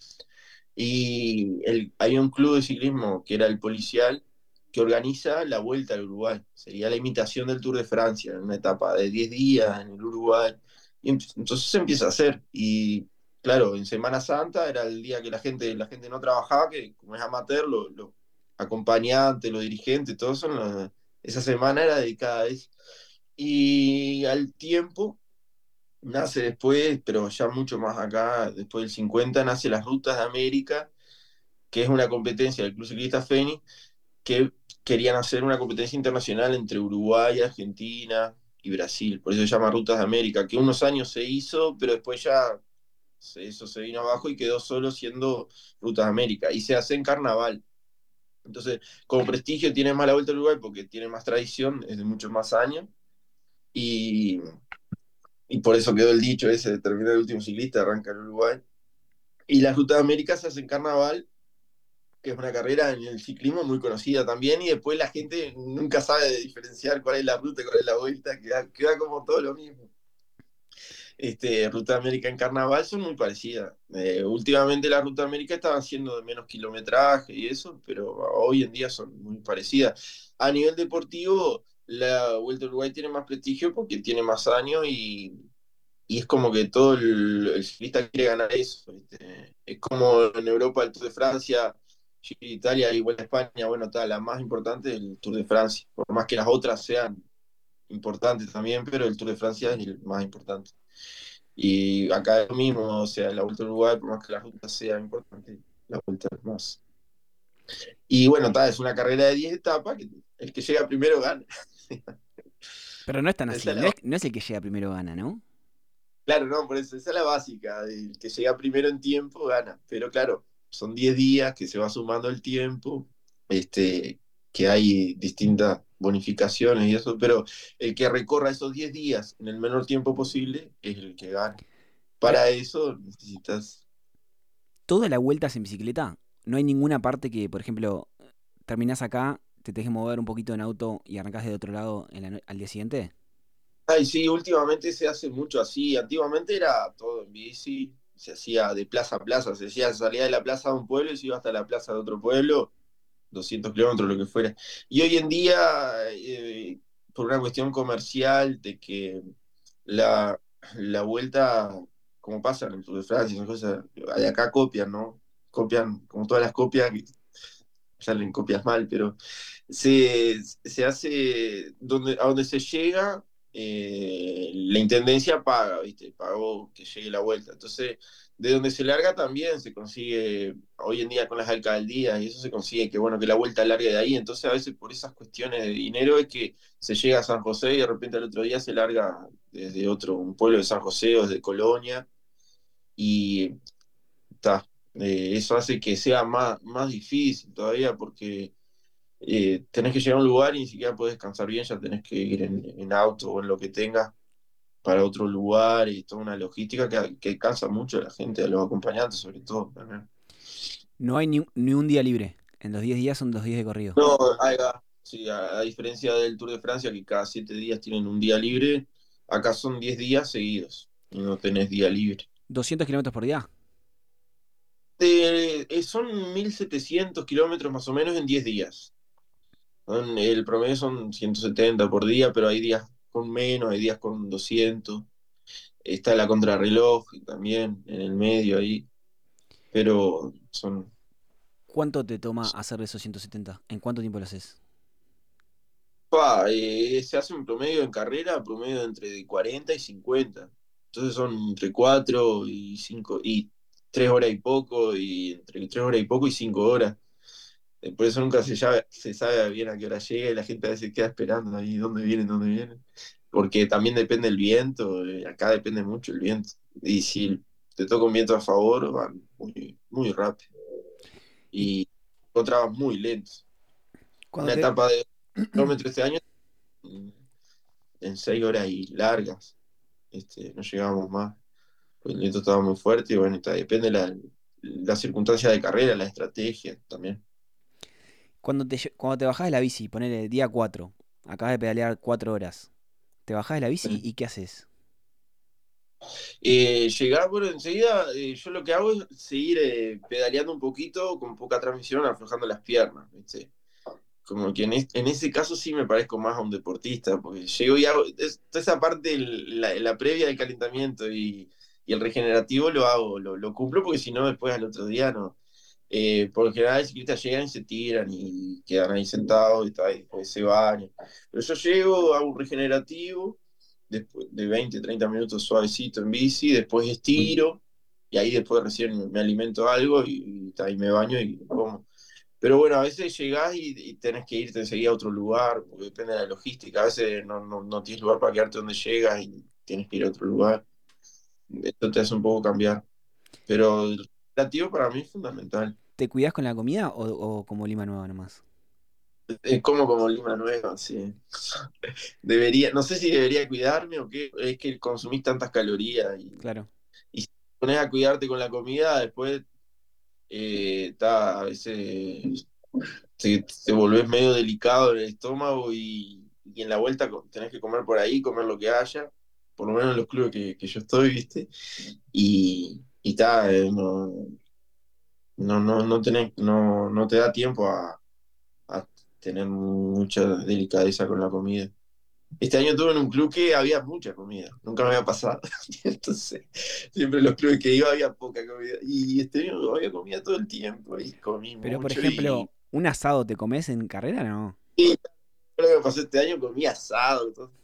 Y el, hay un club de ciclismo que era el policial que organiza la vuelta al Uruguay. Sería la imitación del Tour de Francia, en una etapa de 10 días en el Uruguay. Y entonces se empieza a hacer. Y claro, en Semana Santa era el día que la gente, la gente no trabajaba, que como es amateur, los lo acompañantes, los dirigentes, todos son los, esa semana era dedicada a eso. Y al tiempo, nace después, pero ya mucho más acá, después del 50, nace las Rutas de América, que es una competencia del Club Ciclista Fénix, que querían hacer una competencia internacional entre Uruguay, Argentina y Brasil. Por eso se llama Rutas de América, que unos años se hizo, pero después ya eso se vino abajo y quedó solo siendo Rutas de América. Y se hace en carnaval. Entonces, como prestigio tiene más la vuelta al Uruguay porque tiene más tradición, es de muchos más años. Y, y por eso quedó el dicho ese de terminar el último ciclista, arranca el Uruguay. Y la Ruta de América se hace en carnaval, que es una carrera en el ciclismo muy conocida también, y después la gente nunca sabe diferenciar cuál es la ruta y cuál es la vuelta, queda, queda como todo lo mismo. Este, Ruta América en carnaval son muy parecidas. Eh, últimamente la Ruta América estaba haciendo de menos kilometraje y eso, pero hoy en día son muy parecidas. A nivel deportivo, la Vuelta Uruguay tiene más prestigio porque tiene más años y, y es como que todo el, el, ciclista quiere ganar eso. ¿viste? Es como en Europa el Tour de Francia, Italia y Vuelta a España, bueno, está, la más importante es el Tour de Francia, por más que las otras sean importantes también, pero el Tour de Francia es el más importante. Y acá es lo mismo, o sea, la Vuelta a Uruguay, por más que la ruta sea importante, la Vuelta es más. Y bueno, está, es una carrera de 10 etapas, que el que llega primero gana. Pero no es tan así, no es, no es, el que llega primero gana, ¿no? Claro, no, por eso, esa es la básica, el que llega primero en tiempo gana. Pero claro, son 10 días que se va sumando el tiempo, este, que hay distintas bonificaciones y eso, pero el que recorra esos 10 días en el menor tiempo posible es el que gana. Para eso necesitas... ¿Toda la vuelta es en bicicleta? ¿No hay ninguna parte que, por ejemplo, terminás acá, te que mover un poquito en auto y arrancás de otro lado en la, al día siguiente? Ay, sí, últimamente se hace mucho así. Antiguamente era todo en bici, se hacía de plaza a plaza, se decía, salía de la plaza de un pueblo y se iba hasta la plaza de otro pueblo 200 kilómetros, lo que fuera. Y hoy en día, eh, por una cuestión comercial, de que la, la vuelta, como pasa en el Tour de Francia, son cosas, de acá copian, ¿no? Copian, como todas las copias, salen copias mal, pero se, se hace, donde, a donde se llega, eh, la intendencia paga, ¿viste? Pagó que llegue la vuelta. Entonces, de donde se larga también se consigue, hoy en día con las alcaldías, y eso se consigue que, bueno, que la vuelta largue de ahí. Entonces, a veces por esas cuestiones de dinero es que se llega a San José y de repente al otro día se larga desde otro, un pueblo de San José o desde Colonia. Y está, eh, eso hace que sea más, más difícil todavía porque eh, tenés que llegar a un lugar y ni siquiera podés descansar bien, ya tenés que ir en, en, auto o en lo que tengas para otro lugar y toda una logística que, que cansa mucho a la gente, a los acompañantes sobre todo. También. No hay ni, ni, un día libre, en los 10 días son dos días de corrido. No, hay, sí, a, a, diferencia del Tour de Francia, que cada 7 días tienen un día libre, acá son 10 días seguidos y no tenés día libre. ¿200 kilómetros por día? Eh, son 1.700 kilómetros más o menos en 10 días. El promedio son 170 por día, pero hay días con menos, hay días con 200. Está la contrarreloj también en el medio ahí. Pero son. ¿Cuánto te toma hacer esos 170? ¿En cuánto tiempo lo haces? Pa, eh, se hace un promedio en carrera, promedio entre 40 y 50. Entonces son entre 4 y 5 y 3 horas y poco, y entre 3 horas y poco y 5 horas. Eh, Por eso nunca se sabe, se sabe bien a qué hora llega y la gente a veces queda esperando ahí dónde vienen, dónde vienen. Porque también depende el viento, eh, acá depende mucho el viento. Y si te toca un viento a favor, van muy, muy rápido. Y encontrabas muy lentos. Una te- etapa de kilómetros este año mm, en 6 horas y largas. Este, no llegábamos más. Pues el viento estaba muy fuerte y bueno, está, depende la, la circunstancia de carrera, la estrategia también. Cuando te, cuando te bajás de la bici, ponele día 4, acabas de pedalear 4 horas, te bajás de la bici y ¿qué haces? Eh, llegar, bueno, enseguida eh, yo lo que hago es seguir eh, pedaleando un poquito con poca transmisión, aflojando las piernas, ¿viste? Como que en, es- en ese caso sí me parezco más a un deportista, porque llego y hago es- toda esa parte, el- la, la previa del calentamiento y, y el regenerativo lo hago, lo, lo cumplo, porque si no, después al otro día no. Eh, por lo general, los ciclistas llegan y se tiran y quedan ahí sentados y, tal, y después se bañan. Pero yo llego, hago un regenerativo después de 20, 30 minutos suavecito en bici, después estiro, y ahí después recién me alimento algo y, y, ahí me baño y como. Pero bueno, a veces llegás y, y tenés que irte enseguida a otro lugar, porque depende de la logística. A veces no, no, no tienes lugar para quedarte donde llegas y tienes que ir a otro lugar. Esto te hace un poco cambiar. Pero el relativo para mí es fundamental. ¿Te cuidás con la comida o, o como Lima Nueva nomás? Es como como Lima Nueva, sí. Debería, no sé si debería cuidarme o qué, es que consumís tantas calorías y Claro. pones a cuidarte con la comida, después eh, está, a veces te, te volvés medio delicado en el estómago y, y en la vuelta tenés que comer por ahí, comer lo que haya, por lo menos en los clubes que, que yo estoy, ¿viste? Y, y ta, eh, no, no, no, no, tenés, no, no te da tiempo a, a tener mucha delicadeza con la comida. Este año tuve en un club que había mucha comida, nunca me había pasado. Entonces, siempre en los clubes que iba había poca comida. Y este año había comida todo el tiempo y comí Pero por ejemplo, ¿un asado te comes en carrera? No. y lo que pasó este año comí asado. entonces,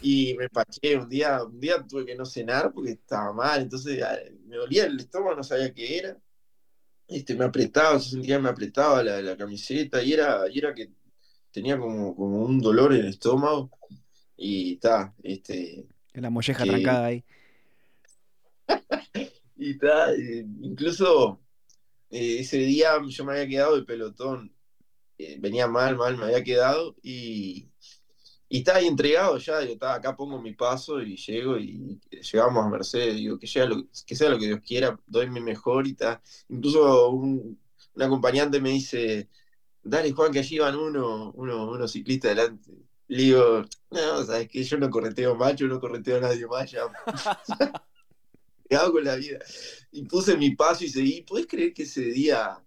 y me empaché un día, un día tuve que no cenar porque estaba mal, entonces ah, me dolía el estómago, no sabía qué era. Este, me apretaba, yo sentía que me apretaba la, la camiseta y era, y era que tenía como, como un dolor en el estómago. Y está, este, La molleja Que- trancada ahí. y está, eh, incluso eh, ese día yo me había quedado de pelotón, eh, venía mal, mal, me había quedado y, y estaba ahí entregado ya, digo, "Ta, acá pongo mi paso y llego y llegamos a Mercedes, digo, que, sea lo, que sea lo que Dios quiera, doy mi mejor y está. Incluso un, acompañante me dice, dale Juan, que allí van uno, uno, unos ciclistas delante. Le digo, no, sabes que yo no correteo yo no correteo a nadie más, ya ¿Qué hago con la vida? Y puse mi paso y seguí. ¿Puedes creer que ese día,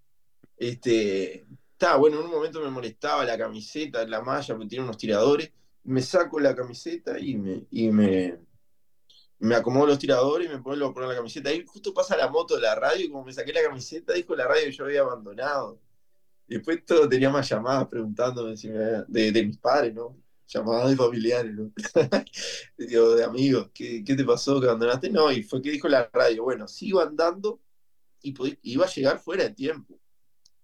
este, estaba bueno, en un momento me molestaba la camiseta, la malla, me tiene unos tiradores, me saco la camiseta y me, y me, me acomodo los tiradores y me vuelvo a poner la camiseta. Ahí justo pasa la moto de la radio y como me saqué la camiseta, dijo la radio que yo había abandonado. Después todo tenía más llamadas preguntándome si de, mis padres, ¿no? Llamadas de familiares, ¿no? De amigos, ¿qué, qué te pasó que abandonaste? No, y fue que dijo la radio, bueno, sigo andando y iba a llegar fuera de tiempo.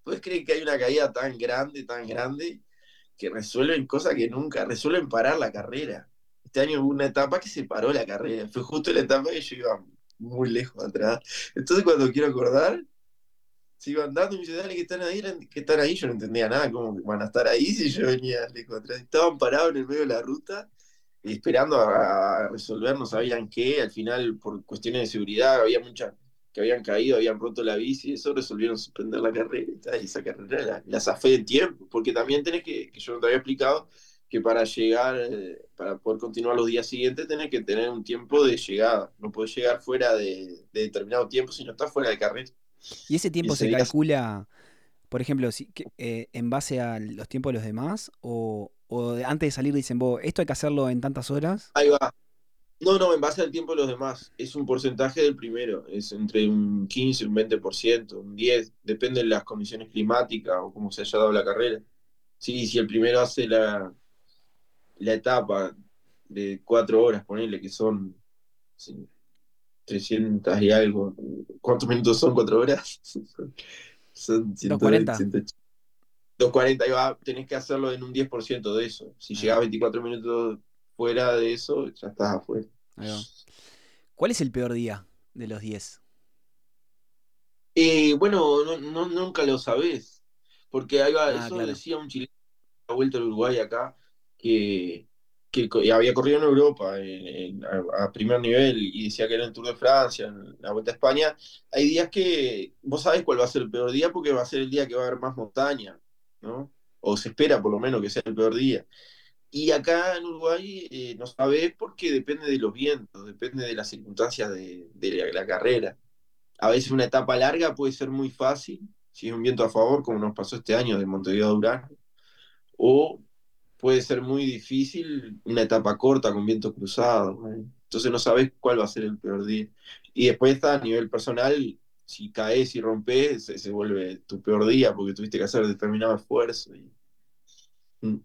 ¿Puedes creer que hay una caída tan grande, tan grande, que resuelven cosas que nunca, resuelven parar la carrera? Este año hubo una etapa que se paró la carrera, fue justo la etapa que yo iba muy lejos atrás. Entonces cuando quiero acordar, sigo andando y me dice, dale, que están ahí, que están ahí, yo no entendía nada, cómo van a estar ahí si yo venía lejos atrás. Estaban parados en el medio de la ruta esperando a, resolver, no sabían qué, al final por cuestiones de seguridad había muchas que habían caído, habían roto la bici, eso resolvieron suspender la carrera y, esa carrera la, la zafé en tiempo, porque también tenés que, que yo no te había explicado, que para llegar, eh, para poder continuar los días siguientes tenés que tener un tiempo de llegada, no podés llegar fuera de, de determinado tiempo si no estás fuera de carrera. ¿Y ese tiempo se día- calcula, por ejemplo, si, que- eh, en base a los tiempos de los demás? ¿O, o de- antes de salir dicen, vos, esto hay que hacerlo en tantas horas? Ahí va. No, no, en base al tiempo de los demás. Es un porcentaje del primero. Es entre un 15, un 20%, un 10%. Depende de las condiciones climáticas o cómo se haya dado la carrera. Sí, si el primero hace la, la etapa de cuatro horas, ponerle que son sí, 300 y algo. ¿Cuántos minutos son cuatro horas? son 240. 240 y va, tenés que hacerlo en un 10% de eso. Si llegás 24 minutos fuera de eso, ya estás afuera. Ahí va. ¿Cuál es el peor día de los 10? Eh, bueno, no, no- nunca lo sabés. Porque ahí va, Ah, eso claro. decía un chileno que ha vuelto al Uruguay acá, que, que había corrido en Europa en- en- a, a primer nivel y decía que era en el Tour de Francia, en la Vuelta a España. Hay días que vos sabés cuál va a ser el peor día porque va a ser el día que va a haber más montaña, ¿no? O se espera por lo menos que sea el peor día. Y acá en Uruguay eh, no sabés porque depende de los vientos, depende de las circunstancias de, la, carrera. A veces una etapa larga puede ser muy fácil, si es un viento a favor, como nos pasó este año de Montevideo a Durazno, o puede ser muy difícil una etapa corta con viento cruzado. Entonces no sabes cuál va a ser el peor día. Y después está a nivel personal, si caes y rompes, se, se vuelve tu peor día porque tuviste que hacer determinado esfuerzo. Mm.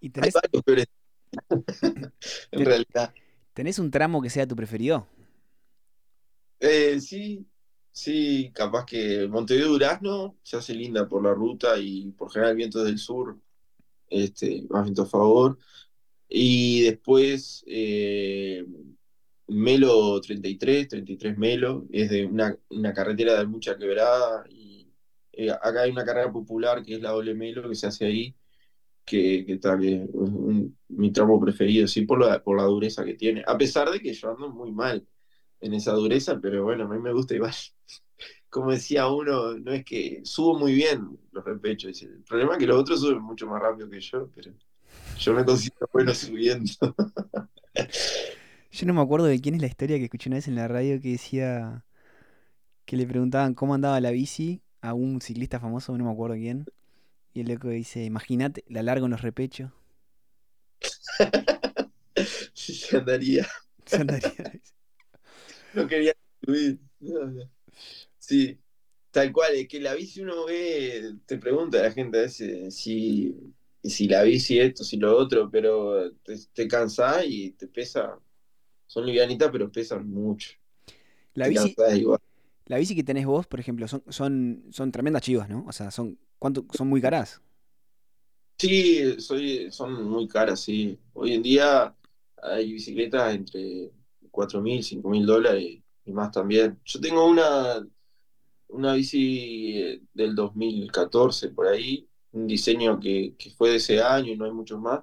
¿Y Hay tenés, varios peores en realidad. tenés un tramo que sea tu preferido? Eh, sí, sí, capaz que Montevideo Durazno se hace linda por la ruta y por general vientos del sur, este, más viento a favor. Y después eh, Melo 33, 33 Melo, es de una, una carretera de mucha quebrada. Y eh, acá hay una carrera popular que es la doble Melo que se hace ahí, que, que tal, que es mi tramo preferido, sí, por la, por la dureza que tiene. A pesar de que yo ando muy mal en esa dureza, pero bueno, a mí me gusta igual. Como decía uno, no es que subo muy bien los repechos. El problema es que los otros suben mucho más rápido que yo, pero yo me considero bueno subiendo. Yo no me acuerdo de quién es la historia que escuché una vez en la radio que decía que le preguntaban cómo andaba la bici a un ciclista famoso, no me acuerdo quién. Y el loco dice, imagínate, la largo en los repechos. Sí, se andaría. Se andaría. No quería subir. No, no. Sí, tal cual, es que la bici uno ve, te pregunta a la gente a veces si, si la bici esto, si lo otro, pero te, te cansás y te pesa. Son livianitas, pero pesan mucho. La Te bici, igual. La bici que tenés vos, por ejemplo, son, son, son tremendas chivas, ¿no? O sea, son, ¿cuánto, son muy caras. Sí, soy, son muy caras, sí. Hoy en día hay bicicletas entre 4 mil, 5 mil dólares y más también. Yo tengo una, una bici eh, del 2014 por ahí, un diseño que, que fue de ese año y no hay muchos más,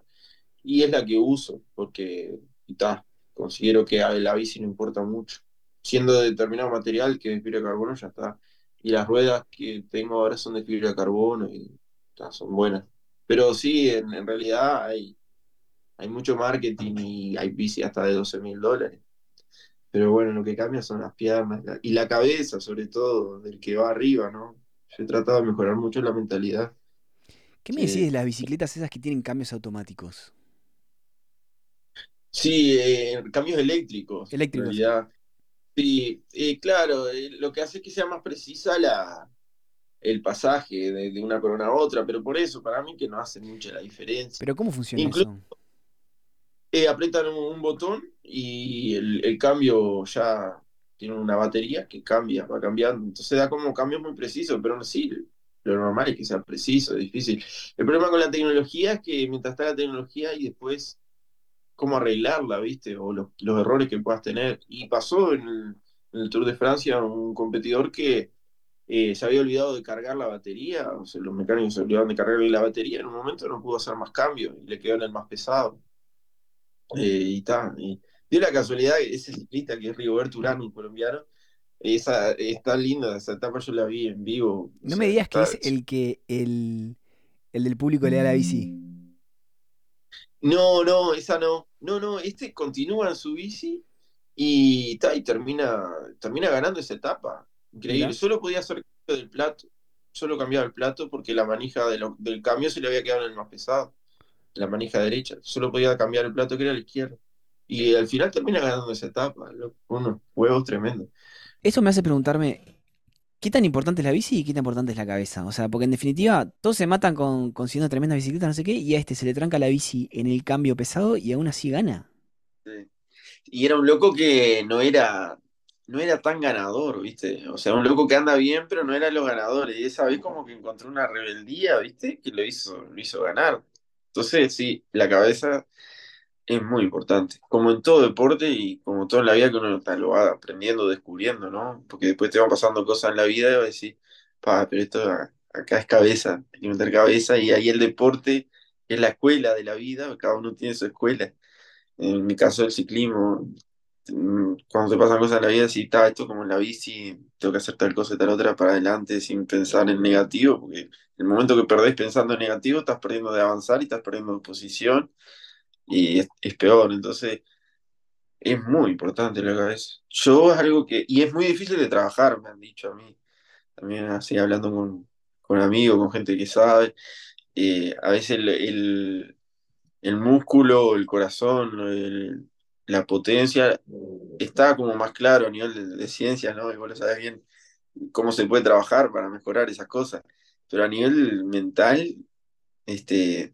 y es la que uso, porque y ta, considero que la bici no importa mucho. Siendo de determinado material que es fibra de carbono, ya está. Y las ruedas que tengo ahora son de fibra de carbono y ta, son buenas. Pero sí, en, en realidad hay, hay mucho marketing y hay bici hasta de 12 mil dólares. Pero bueno, lo que cambia son las piernas la- y la cabeza, sobre todo, del que va arriba, ¿no? Yo he tratado de mejorar mucho la mentalidad. ¿Qué me decís de las bicicletas esas que tienen cambios automáticos? Sí, eh, cambios eléctricos, en Eléctricos. realidad. Sí, eh, claro, eh, lo que hace es que sea más precisa la, el pasaje de, de una corona a otra, pero por eso, para mí que no hace mucha la diferencia. Pero ¿cómo funciona eso? Eh, aprietan un, un botón y el, el cambio ya tiene una batería que cambia, va cambiando. Entonces da como cambios muy precisos, pero no sí, lo normal es que sea preciso, difícil. El problema con la tecnología es que mientras está la tecnología y después cómo arreglarla, ¿viste? O los, los errores que puedas tener. Y pasó en el, en el Tour de Francia un competidor que eh, se había olvidado de cargar la batería, o sea, los mecánicos se olvidaron de cargarle la batería, en un momento no pudo hacer más cambios y le quedó en el más pesado. Eh, y está. Y dio la casualidad ese ciclista que es Rigoberto Urán, un colombiano, esa, está linda, esa etapa yo la vi en vivo. o No sea, me digas que es el que el, el del público le da la bici. No, no, esa no. No, no, este continúa en su bici y, ta, y termina, termina ganando esa etapa. Increíble. Mirá. Solo podía hacer cambio del plato. Solo cambiaba el plato porque la manija de lo- del cambio se le había quedado en el más pesado. La manija derecha. Solo podía cambiar el plato que era el izquierdo. Y al final termina ganando esa etapa, unos huevos tremendos. Eso me hace preguntarme, ¿qué tan importante es la bici y qué tan importante es la cabeza? O sea, porque en definitiva, todos se matan con consiguiendo tremendas bicicletas, no sé qué, y a este se le tranca la bici en el cambio pesado y aún así gana. Sí. Y era un loco que no era, no era tan ganador, ¿viste? O sea, un loco que anda bien, pero no era los ganadores. Y esa vez como que encontró una rebeldía, ¿viste? Que lo hizo, lo hizo ganar. Entonces, sí, la cabeza es muy importante. Como en todo deporte y como todo en la vida que uno lo va aprendiendo, descubriendo, ¿no? Porque después te van pasando cosas en la vida y vas a decir, pa, pero esto acá es cabeza, hay que meter cabeza. Y ahí el deporte es la escuela de la vida, cada uno tiene su escuela. En mi caso, el ciclismo, mm, cuando te pasan cosas en la vida, si está esto como en la bici, tengo que hacer tal cosa y tal otra para adelante sin pensar en negativo, porque el momento que perdés pensando en negativo, estás perdiendo de avanzar y estás perdiendo de posición y es, peor. Entonces, es muy importante la cabeza. Yo es algo que, y es muy difícil de trabajar, me han dicho a mí, también así hablando con, con amigos, con gente que sabe. eh, a veces el, el- músculo, el corazón, la potencia está como más claro a nivel de, ciencias, ¿no? Y vos lo sabés bien cómo se puede trabajar para mejorar esas cosas. Pero a nivel mental, este,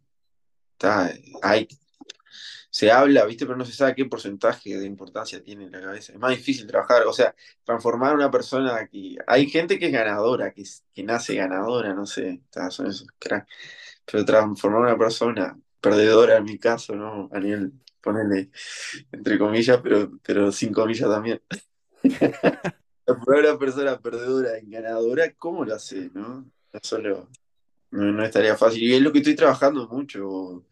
está, hay, se habla, ¿viste? Pero no se sabe qué porcentaje de importancia tiene la cabeza. Es más difícil trabajar, o sea, transformar a una persona que... Hay gente que es ganadora, que, que nace ganadora, no sé, son esos cracks. Pero transformar a una persona perdedora, en mi caso, ¿no? A nivel, ponerle entre comillas, pero, pero sin comillas también. Transformar a una persona perdedora en ganadora, ¿cómo lo hace, no? No solo... No, no estaría fácil. Y es lo que estoy trabajando mucho.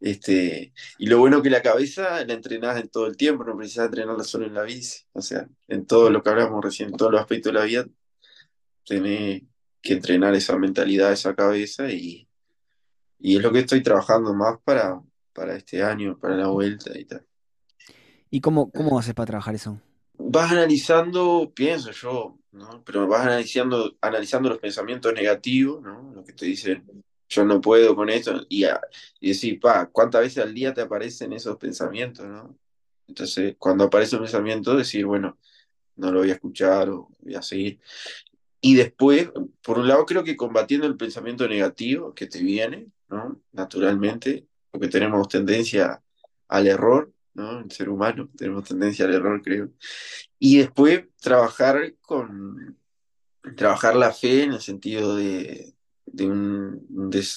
Este, y lo bueno que la cabeza la entrenás en todo el tiempo, no precisas entrenarla solo en la bici. O sea, en todo lo que hablamos recién, en todos los aspectos de la vida, tenés que entrenar esa mentalidad, esa cabeza, y, y es lo que estoy trabajando más para, para este año, para la vuelta y tal. ¿Y cómo, cómo haces para trabajar eso? Vas analizando, pienso yo, ¿no? Pero vas analizando, analizando los pensamientos negativos, ¿no? Lo que te dicen, yo no puedo con esto, y, y decir, pa, ¿cuántas veces al día te aparecen esos pensamientos, ¿no? Entonces, cuando aparece un pensamiento, decir, bueno, no lo voy a escuchar o voy a seguir. Y después, por un lado, creo que combatiendo el pensamiento negativo que te viene, ¿no? Naturalmente, porque tenemos tendencia al error, ¿no? El ser humano, tenemos tendencia al error, creo. Y después trabajar con, trabajar la fe en el sentido de, de un,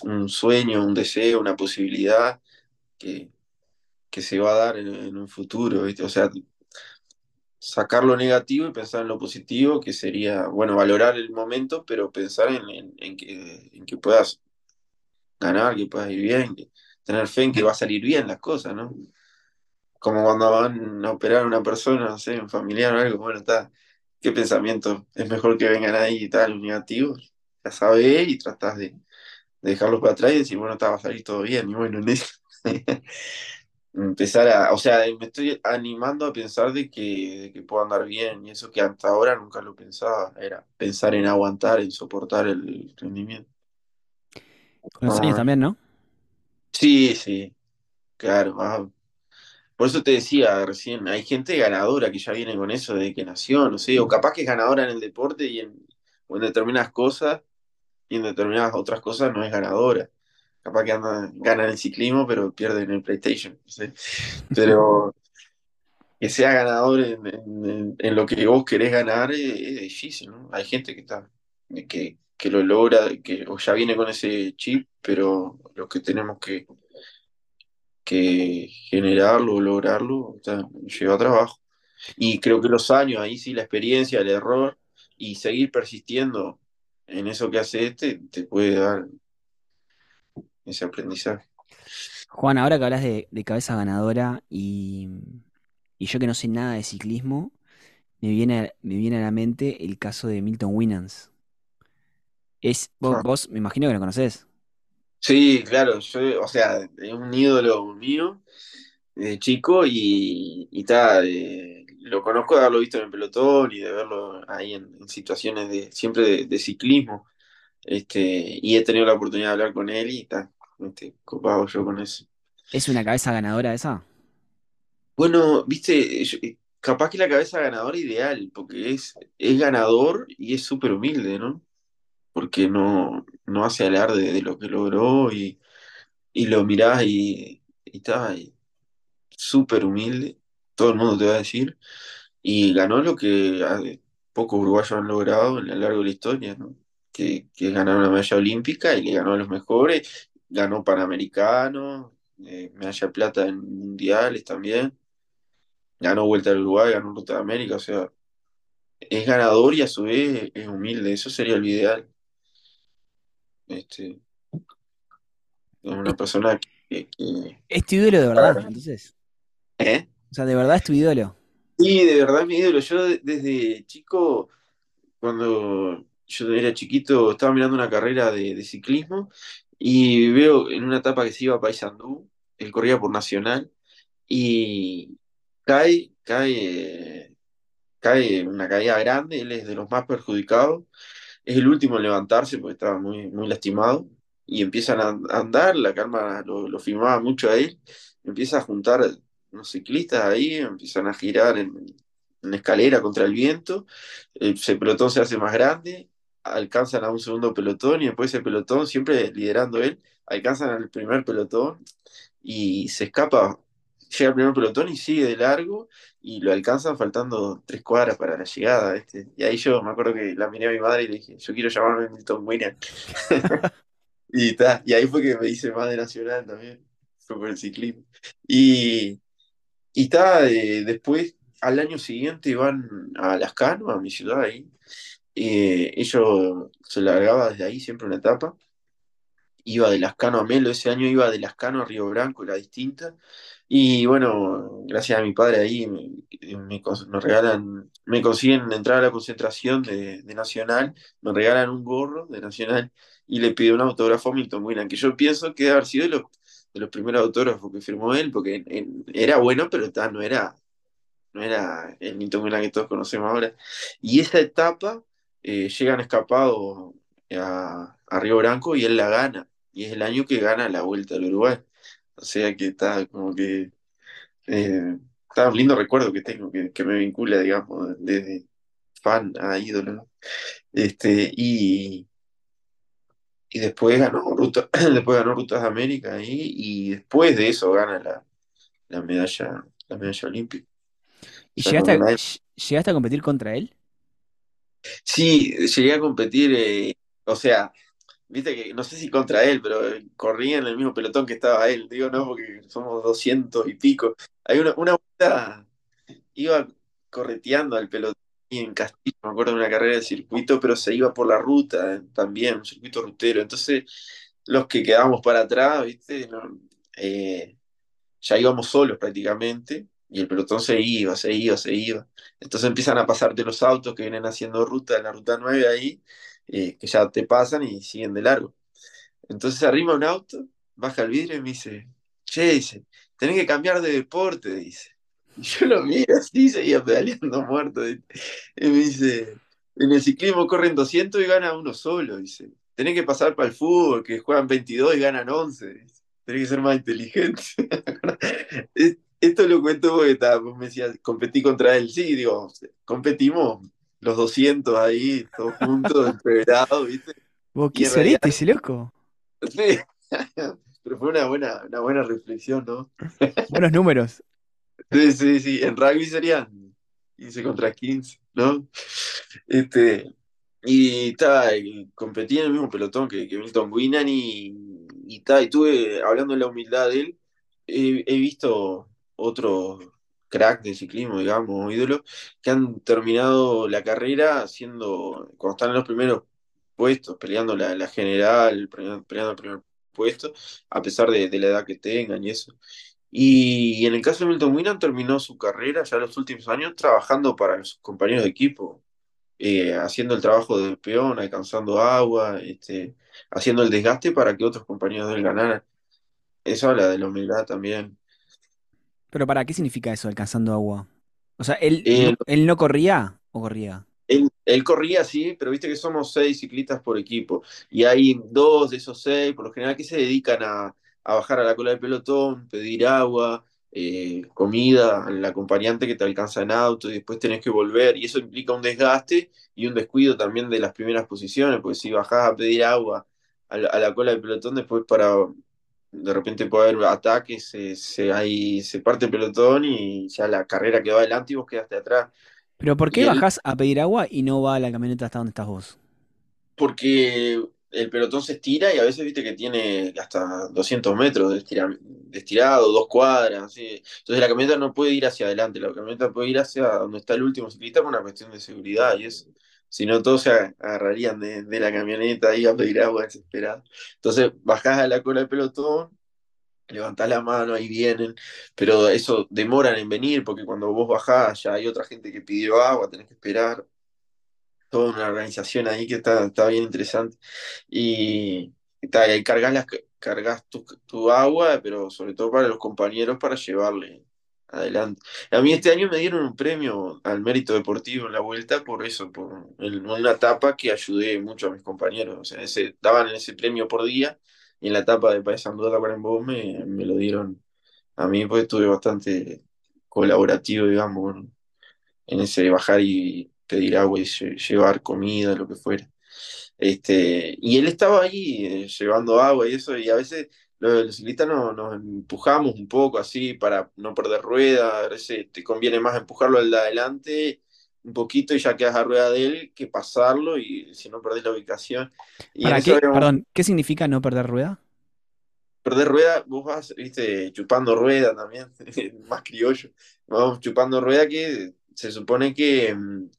un sueño, un deseo, una posibilidad que, que se va a dar en, un futuro. O sea, sacar lo negativo y pensar en lo positivo, que sería, bueno, valorar el momento, pero pensar en, en- en que, puedas ganar, que puedas ir bien, que- tener fe en que va a salir bien las cosas, ¿no? Como cuando van a operar una persona, no un familiar o algo, bueno, está, ¿qué pensamiento? Es mejor que vengan ahí y tal, negativos, ya sabés y tratás de, de dejarlos para atrás y decir, bueno, está, va a salir todo bien, y bueno, en eso. Empezar a, o sea, me estoy animando a pensar de que, de que puedo andar bien, y eso que hasta ahora nunca lo pensaba, era pensar en aguantar, en soportar el rendimiento. Con los años Ah, también, ¿no? sí, sí, claro. ah, Por eso te decía recién, hay gente ganadora que ya viene con eso desde que nació, no sé, o capaz que es ganadora en el deporte y en, o en determinadas cosas, y en determinadas otras cosas no es ganadora. Capaz que anda, gana en el ciclismo, pero pierde en el PlayStation, sé. Pero que sea ganador en, en- en- lo que vos querés ganar es, es difícil, ¿no? Hay gente que está, que, que lo logra, que o ya viene con ese chip, pero los que tenemos que, que generarlo, lograrlo, sea, lleva trabajo. Y creo que los años, ahí sí, la experiencia, el error y seguir persistiendo en eso que haces te, te puede dar ese aprendizaje. Juan, ahora que hablas de, de cabeza ganadora y, y yo que no sé nada de ciclismo, me viene, me viene a la mente el caso de Milton Winans. Es, vos, Ah, vos me imagino que lo conocés. Sí, claro, yo, o sea, es un ídolo mío de chico y, y ta, eh, lo conozco de haberlo visto en el pelotón y de verlo ahí en, en situaciones de siempre de, de ciclismo. Este, y he tenido la oportunidad de hablar con él y está, este, copado yo con eso. ¿Es una cabeza ganadora esa? Bueno, viste, yo- eh, capaz que la cabeza ganadora ideal, porque es, es ganador y es súper humilde, ¿no? Porque no, no hace alarde de lo que logró y, y lo mirás y, y está súper humilde, todo el mundo te va a decir, y ganó lo que ah, pocos uruguayos han logrado en lo largo de la historia, ¿no? Que, que es ganar una medalla olímpica y le ganó a los mejores, ganó Panamericano, eh, medalla de plata en mundiales también. ganó Vuelta al Uruguay, ganó Ruta de América, o sea, es ganador y a su vez es humilde, eso sería el ideal. Este, es una persona que, que- es tu ídolo de verdad, entonces. ¿Eh? O sea, de verdad es tu ídolo. Sí, de verdad mi ídolo. Yo de- desde chico, cuando yo era chiquito, estaba mirando una carrera de, ciclismo y veo en una etapa que se iba a Paysandú, él corría por Nacional y cae, cae, cae una caída grande, él es de los más perjudicados Es el último en levantarse porque estaba muy, muy lastimado. Y empiezan a andar, la calma lo, lo filmaba mucho a él. Empieza a juntar unos ciclistas ahí, empiezan a girar en, en escalera contra el viento. Ese pelotón se hace más grande, alcanzan a un segundo pelotón y después ese pelotón, siempre liderando él, alcanzan al primer pelotón y se escapa. Llega al primer pelotón y sigue de largo y lo alcanzan faltando tres cuadras para la llegada, ¿viste? Y ahí yo me acuerdo que la miré a mi madre y le dije, yo quiero llamarme Milton Williams. Y, ta, y ahí fue que me hice más de Nacional también, fue por el ciclismo. Y, y ta, eh, después, al año siguiente, van a Lascano, a mi ciudad ahí. Eh, ellos se largaba desde ahí siempre una etapa. Iba de Lascano a Melo, ese año iba de Lascano a Río Branco, era distinta. Y bueno, gracias a mi padre ahí me, me regalan, me consiguen entrar a la concentración de, Nacional, me regalan un gorro de Nacional y le pido un autógrafo a Milton Williams, que yo pienso que debe haber sido de los, de los primeros autógrafos que firmó él, porque era bueno, pero ta, no era, no era el Milton Williams que todos conocemos ahora. Y esa etapa eh, llegan escapados a, a Río Branco y él la gana, y es el año que gana la Vuelta al Uruguay. O sea que está como que eh, está un lindo recuerdo que tengo, que, que me vincula, digamos, desde fan a ídolo. Este, y, y después ganó Ruta, después ganó Rutas de América ahí, y después de eso gana la, la medalla, la medalla olímpica. ¿Y O sea, llegaste a, llegaste competir contra él? Sí, llegué a competir, eh, o sea, viste que no sé si contra él, pero corría en el mismo pelotón que estaba él, digo, no, porque somos doscientos y pico. Hay una, una vuelta iba correteando al pelotón en Castillo, me acuerdo de una carrera de circuito, pero se iba por la ruta eh, también, un circuito rutero. Entonces, los que quedábamos para atrás, ¿viste? Eh, ya íbamos solos prácticamente, y el pelotón se iba, se iba, se iba. Entonces empiezan a pasarte los autos que vienen haciendo ruta en la ruta 9 ahí, eh, que ya te pasan y siguen de largo. Entonces arrima un auto, baja el vidrio y me dice, che, dice, tenés que cambiar de deporte, dice. Yo lo miro así, seguía pedaleando muerto. Y me dice, en el ciclismo corren 200 y gana uno solo, dice. Tenés que pasar para el fútbol, que juegan 22 y ganan 11. dice. Tenés que ser más inteligente. Es- Esto lo cuento porque ta, vos me decías, competí contra él. Sí, digo, competimos los 200 ahí, todos juntos, entreverados, ¿viste? Vos, ¿qué sorete ese loco? Sí. Pero fue una buena, una buena reflexión, ¿no? Buenos números. Sí, sí, sí. En rugby serían 15 contra 15, ¿no? Este, y ta, y competí en el mismo pelotón que, que Milton Winnan y, y, y tuve, hablando de la humildad de él, he, visto otros crack del ciclismo, digamos, ídolos, que han terminado la carrera siendo, cuando están en los primeros puestos, peleando la, la general, peleando el primer puesto, a pesar de, de la edad que tengan y eso. Y en el caso de Milton Winnan terminó su carrera ya en los últimos años trabajando para sus compañeros de equipo, eh, haciendo el trabajo de peón, alcanzando agua, este, haciendo el desgaste para que otros compañeros de él ganaran. Eso habla de la humildad también. Pero ¿para qué significa eso, alcanzando agua? O sea, ¿él, Eh, no, él no corría o corría? Él, él corría así, pero viste que somos seis ciclistas por equipo. Y hay dos de esos seis, por lo general, que se dedican a, a bajar a la cola del pelotón, pedir agua, eh, comida al acompañante que te alcanza en auto y después tenés que volver y eso implica un desgaste y un descuido también de las primeras posiciones, porque si bajás a pedir agua a la, a la cola del pelotón, después para de repente puede haber ataques, se, se, ahí, se parte el pelotón y ya la carrera quedó adelante y vos quedaste atrás. Pero ¿por qué Y él- bajás a pedir agua y no va a la camioneta hasta donde estás vos? porque el pelotón se estira y a veces viste que tiene hasta 200 metros de, estira- de estirado, dos cuadras. así. Entonces la camioneta no puede ir hacia adelante, la camioneta puede ir hacia donde está el último ciclista por una cuestión de seguridad y eso. Si no, todos se agarrarían de, la camioneta ahí a pedir agua desesperado. Entonces bajás a la cola del pelotón, levantás la mano, ahí vienen, pero eso demoran en venir porque cuando vos bajás ya hay otra gente que pidió agua, tenés que esperar toda una organización ahí que está, está bien interesante. Y, y ta, y cargas, cargas tu, tu agua, pero sobre todo para los compañeros para llevarle adelante. A mí este año me dieron un premio al mérito deportivo en la vuelta por eso, por una etapa que ayudé mucho a mis compañeros. O sea, ese, daban ese premio por día y en la etapa de Paysandú de la Cuarembó me, me lo dieron a mí, pues estuve bastante colaborativo, digamos, en ese bajar y pedir agua y lle- llevar comida, lo que fuera. Este, y él estaba ahí eh, llevando agua y eso, y a veces los, los ciclistas no- nos empujamos un poco así para no perder rueda, a veces te conviene más empujarlo al de adelante un poquito y ya quedas a rueda de él que pasarlo y si no perdés la ubicación. Y en ¿Para eso qué? habíamos- Perdón, ¿qué significa no perder rueda? perder rueda, vos vas, viste, chupando rueda también, más criollo. Vamos chupando rueda que se supone que, mm,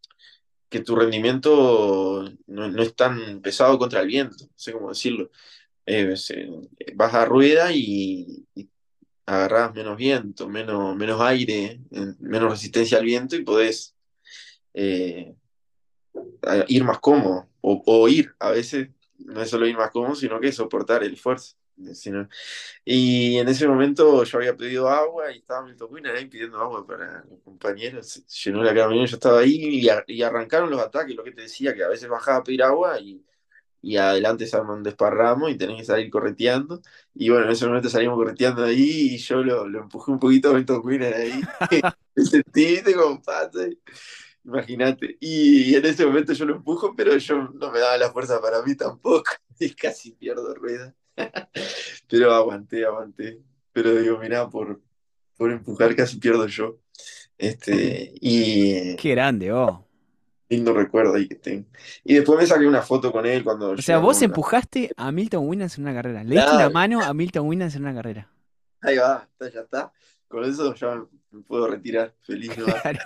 que tu rendimiento no, no es tan pesado contra el viento, no sé cómo decirlo. Eh, se- vas a rueda y, agarrás menos viento, menos, menos aire, eh, menos resistencia al viento y podés eh, ir más cómodo, o, o ir, a veces no es solo ir más cómodo, sino que soportar el esfuerzo. Sino- y en ese momento yo había pedido agua y estaba Milton Quinn ahí pidiendo agua para los compañeros. Llenó la camioneta, yo estaba ahí y, y arrancaron los ataques, lo que te decía, que a veces bajaba a pedir agua y, y adelante se arma un desparramo y tenés que salir correteando. Y bueno, en ese momento salimos correteando ahí y yo lo, lo empujé un poquito a Milton Quinn ahí. Me sentí, pase. Imagínate. Y en ese momento yo lo empujo, pero yo no me daba la fuerza para mí tampoco. Y casi pierdo rueda. Pero aguanté, aguanté. Pero digo, mirá, por, por empujar casi pierdo yo. Este, y Qué grande, oh. lindo recuerdo ahí que tengo. Y después me saqué una foto con él cuando O sea, vos empujaste a Milton Winans en una carrera. Le diste la mano a Milton Winans en una carrera. Ahí va, está, ya está. Con eso ya me puedo retirar. Feliz no Claro.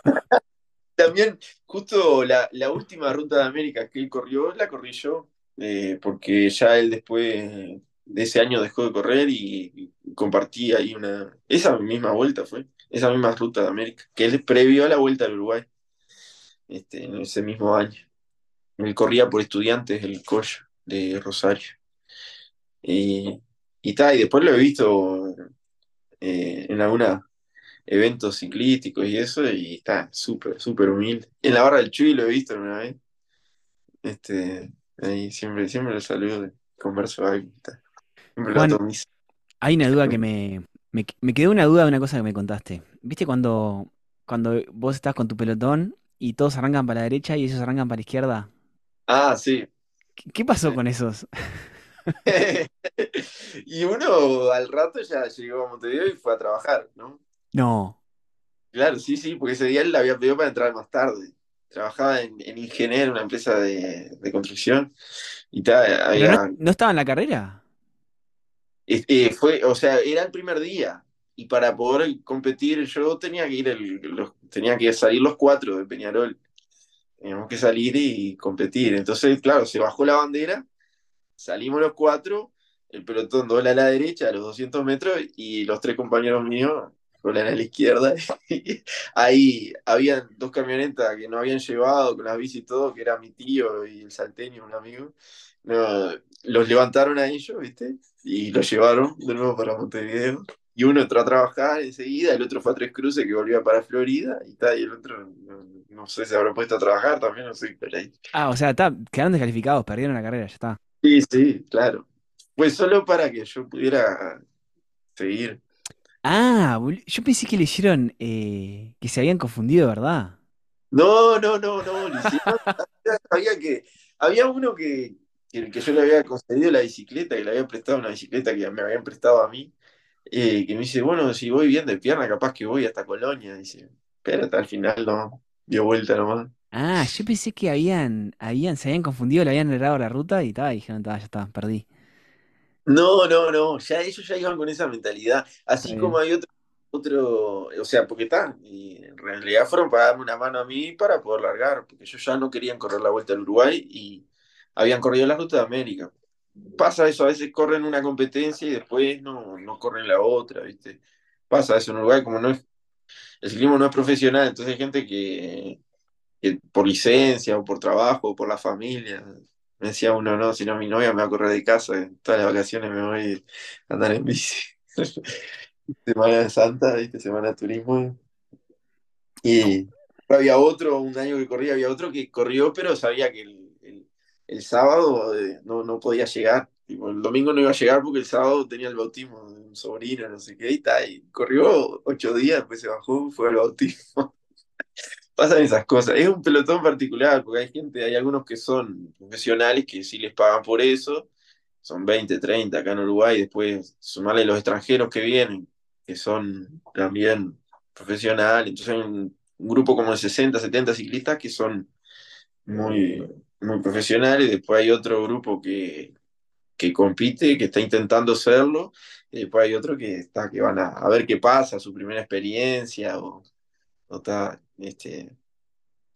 También, justo la, la última ruta de América que él corrió, la corrí yo, eh, porque ya él después de ese año dejó de correr y, compartí ahí una. Esa misma vuelta fue, esa misma ruta de América, que él previo a la vuelta al Uruguay, este, en ese mismo año. Él corría por estudiantes del Coyo de Rosario. Y, y, ta, y después lo he visto eh, en alguna eventos ciclísticos y eso, y está súper, súper humilde. En la barra del Chuy lo he visto una vez. Este, ahí siempre, siempre lo saludo, converso algo. está. Hay una duda que me, me, me quedó una duda de una cosa que me contaste. ¿Viste cuando, cuando vos estás con tu pelotón y todos arrancan para la derecha y ellos arrancan para la izquierda? Ah, sí. ¿Qué, qué pasó con esos? y uno al rato ya llegó a Montevideo y fue a trabajar, ¿no? No. Claro, sí, sí, porque ese día él la había pedido para entrar más tarde. Trabajaba en, en Ingenier, una empresa de, de construcción, y ta, ¿Pero había, no, no estaba en la carrera? Fue, o sea, era el primer día. Y para poder competir, yo tenía que ir el, los, tenía que salir los cuatro de Peñarol. Teníamos que salir y competir. Entonces, claro, se bajó la bandera, salimos los cuatro, el pelotón dobla a la derecha a los 200 metros y los tres compañeros míos doblan a la izquierda. Ahí habían dos camionetas que no habían llevado con las bici y todo, que era mi tío y el salteño, un amigo. No, los levantaron a ellos, ¿viste? Y los llevaron de nuevo para Montevideo. Y uno entró a trabajar enseguida, el otro fue a Tres Cruces que volvía para Florida, y, tal, y el otro, no, no sé, se habrá puesto a trabajar también, no sé, pero ahí. Ah, o sea, está, quedaron descalificados, perdieron la carrera, ya está. Sí, sí, claro. Pues solo para que yo pudiera seguir. Ah, yo pensé que le hicieron eh, que se habían confundido, ¿verdad? No, no, no, no, lo. Sabía que había uno que, que, que yo le había concedido la bicicleta, que le había prestado una bicicleta que me habían prestado a mí, eh, que me dice, bueno, si voy bien de pierna, capaz que voy hasta Colonia, dice. Pero hasta al final no, dio vuelta nomás. Ah, yo pensé que habían, habían, se habían confundido, le habían errado la ruta y y dijeron, "Ta, ya está, perdí. No, no, no, ya ellos ya iban con esa mentalidad, Está así como hay otro, otro, o sea, porque están, y en realidad fueron para darme una mano a mí para poder largar, porque ellos ya no querían correr la vuelta al Uruguay y habían corrido la ruta de América. Pasa eso, a veces corren una competencia y después no, no corren la otra, ¿viste? Pasa eso en Uruguay, como no es, el ciclismo no es profesional, entonces hay gente que, que por licencia o por trabajo o por la familia. Me decía uno, no, si no mi novia me va a correr de casa, todas las vacaciones me voy a andar en bici. Semana Santa, ¿viste? Semana de turismo. Y había otro, un año que corría, había otro que corrió, pero sabía que el, el- sábado eh, no, no podía llegar. Tipo, el domingo no iba a llegar porque el sábado tenía el bautismo de un sobrino, no sé qué, y, ta, y corrió ocho días, después se bajó, fue al bautismo. Pasan esas cosas. Es un pelotón particular, porque hay gente, hay algunos que son profesionales que sí les pagan por eso, son 20 30 acá en Uruguay, después sumarle los extranjeros que vienen, que son también profesionales, entonces hay un, un grupo como de 60 70 ciclistas que son muy, muy profesionales, después hay otro grupo que, que compite, que está intentando serlo, y después hay otro que está, que van a, a ver qué pasa, su primera experiencia, o, o está, este,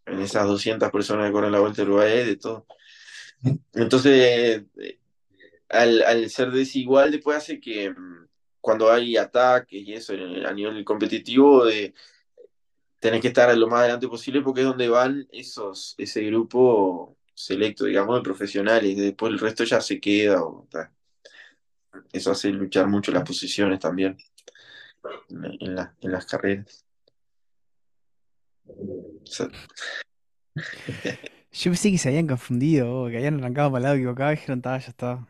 en esas 200 personas que corren la Vuelta a Uruguay, de todo. Entonces, eh, al, al ser desigual, después hace que mm, cuando hay ataques y eso a nivel competitivo, de, tenés que estar lo más adelante posible porque es donde van esos, ese grupo selecto, digamos, de profesionales, después el resto ya se queda, o, eso hace luchar mucho las posiciones también en, la- en las carreras. Yo pensé que se habían confundido, o que habían arrancado para el lado equivocado y dijeron, "Ta, ya está.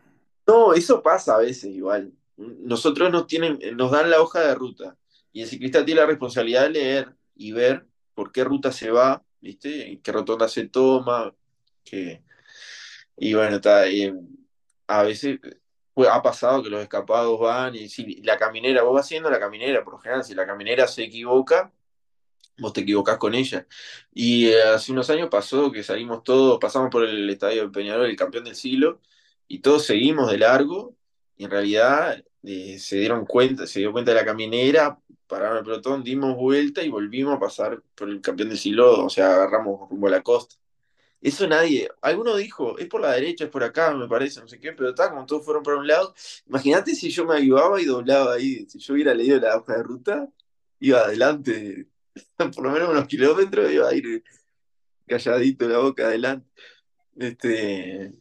No, eso pasa a veces igual. Nosotros nos tienen, nos dan la hoja de ruta y el ciclista tiene la responsabilidad de leer y ver por qué ruta se va, ¿viste? En qué rotonda se toma, qué- y bueno, está, a veces pues, ha pasado que los escapados van y si la caminera, vos vas haciendo la caminera, por general, si la caminera se equivoca, vos te equivocás con ella. Y eh, hace unos años pasó que salimos todos, pasamos por el estadio de Peñarol, el campeón del siglo, y todos seguimos de largo, y en realidad eh, se dieron cuenta, se dio cuenta de la caminera, pararon el pelotón, dimos vuelta y volvimos a pasar por el campeón del siglo, o sea, agarramos rumbo a la costa. Eso nadie, alguno dijo, es por la derecha, es por acá, me parece, no sé qué, pero está, como todos fueron para un lado. Imagínate si yo me avivaba y doblaba ahí, si yo hubiera leído la hoja de ruta, iba adelante por lo menos unos kilómetros iba a ir calladito la boca adelante. Este,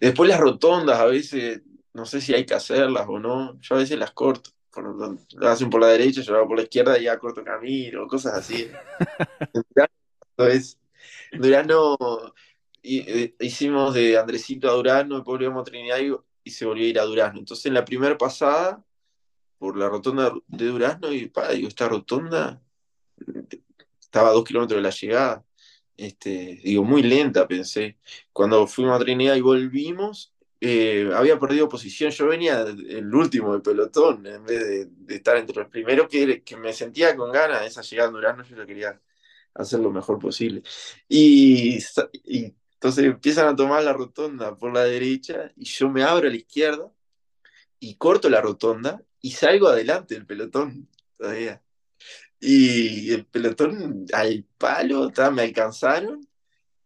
después las rotondas, a veces, no sé si hay que hacerlas o no, yo a veces las corto. Por las hacen por la derecha, yo hago por la izquierda y ya corto camino, cosas así. En Durano, eh, hicimos de Andresito a Durano, después volvíamos a Trinidad y, se volvió a ir a Durano. Entonces en la primera pasada, por la rotonda de Durazno, y pa, digo, esta rotonda estaba a dos kilómetros de la llegada. Este, digo, muy lenta, pensé. Cuando fuimos a Trinidad y volvimos, eh, había perdido posición. Yo venía el último del pelotón, en vez de, estar entre los primeros, que, me sentía con ganas de esa llegada a Durazno, yo lo quería hacer lo mejor posible. Y, entonces empiezan a tomar la rotonda por la derecha y yo me abro a la izquierda y corto la rotonda y salgo adelante del pelotón todavía. Y el pelotón al palo, ta, me alcanzaron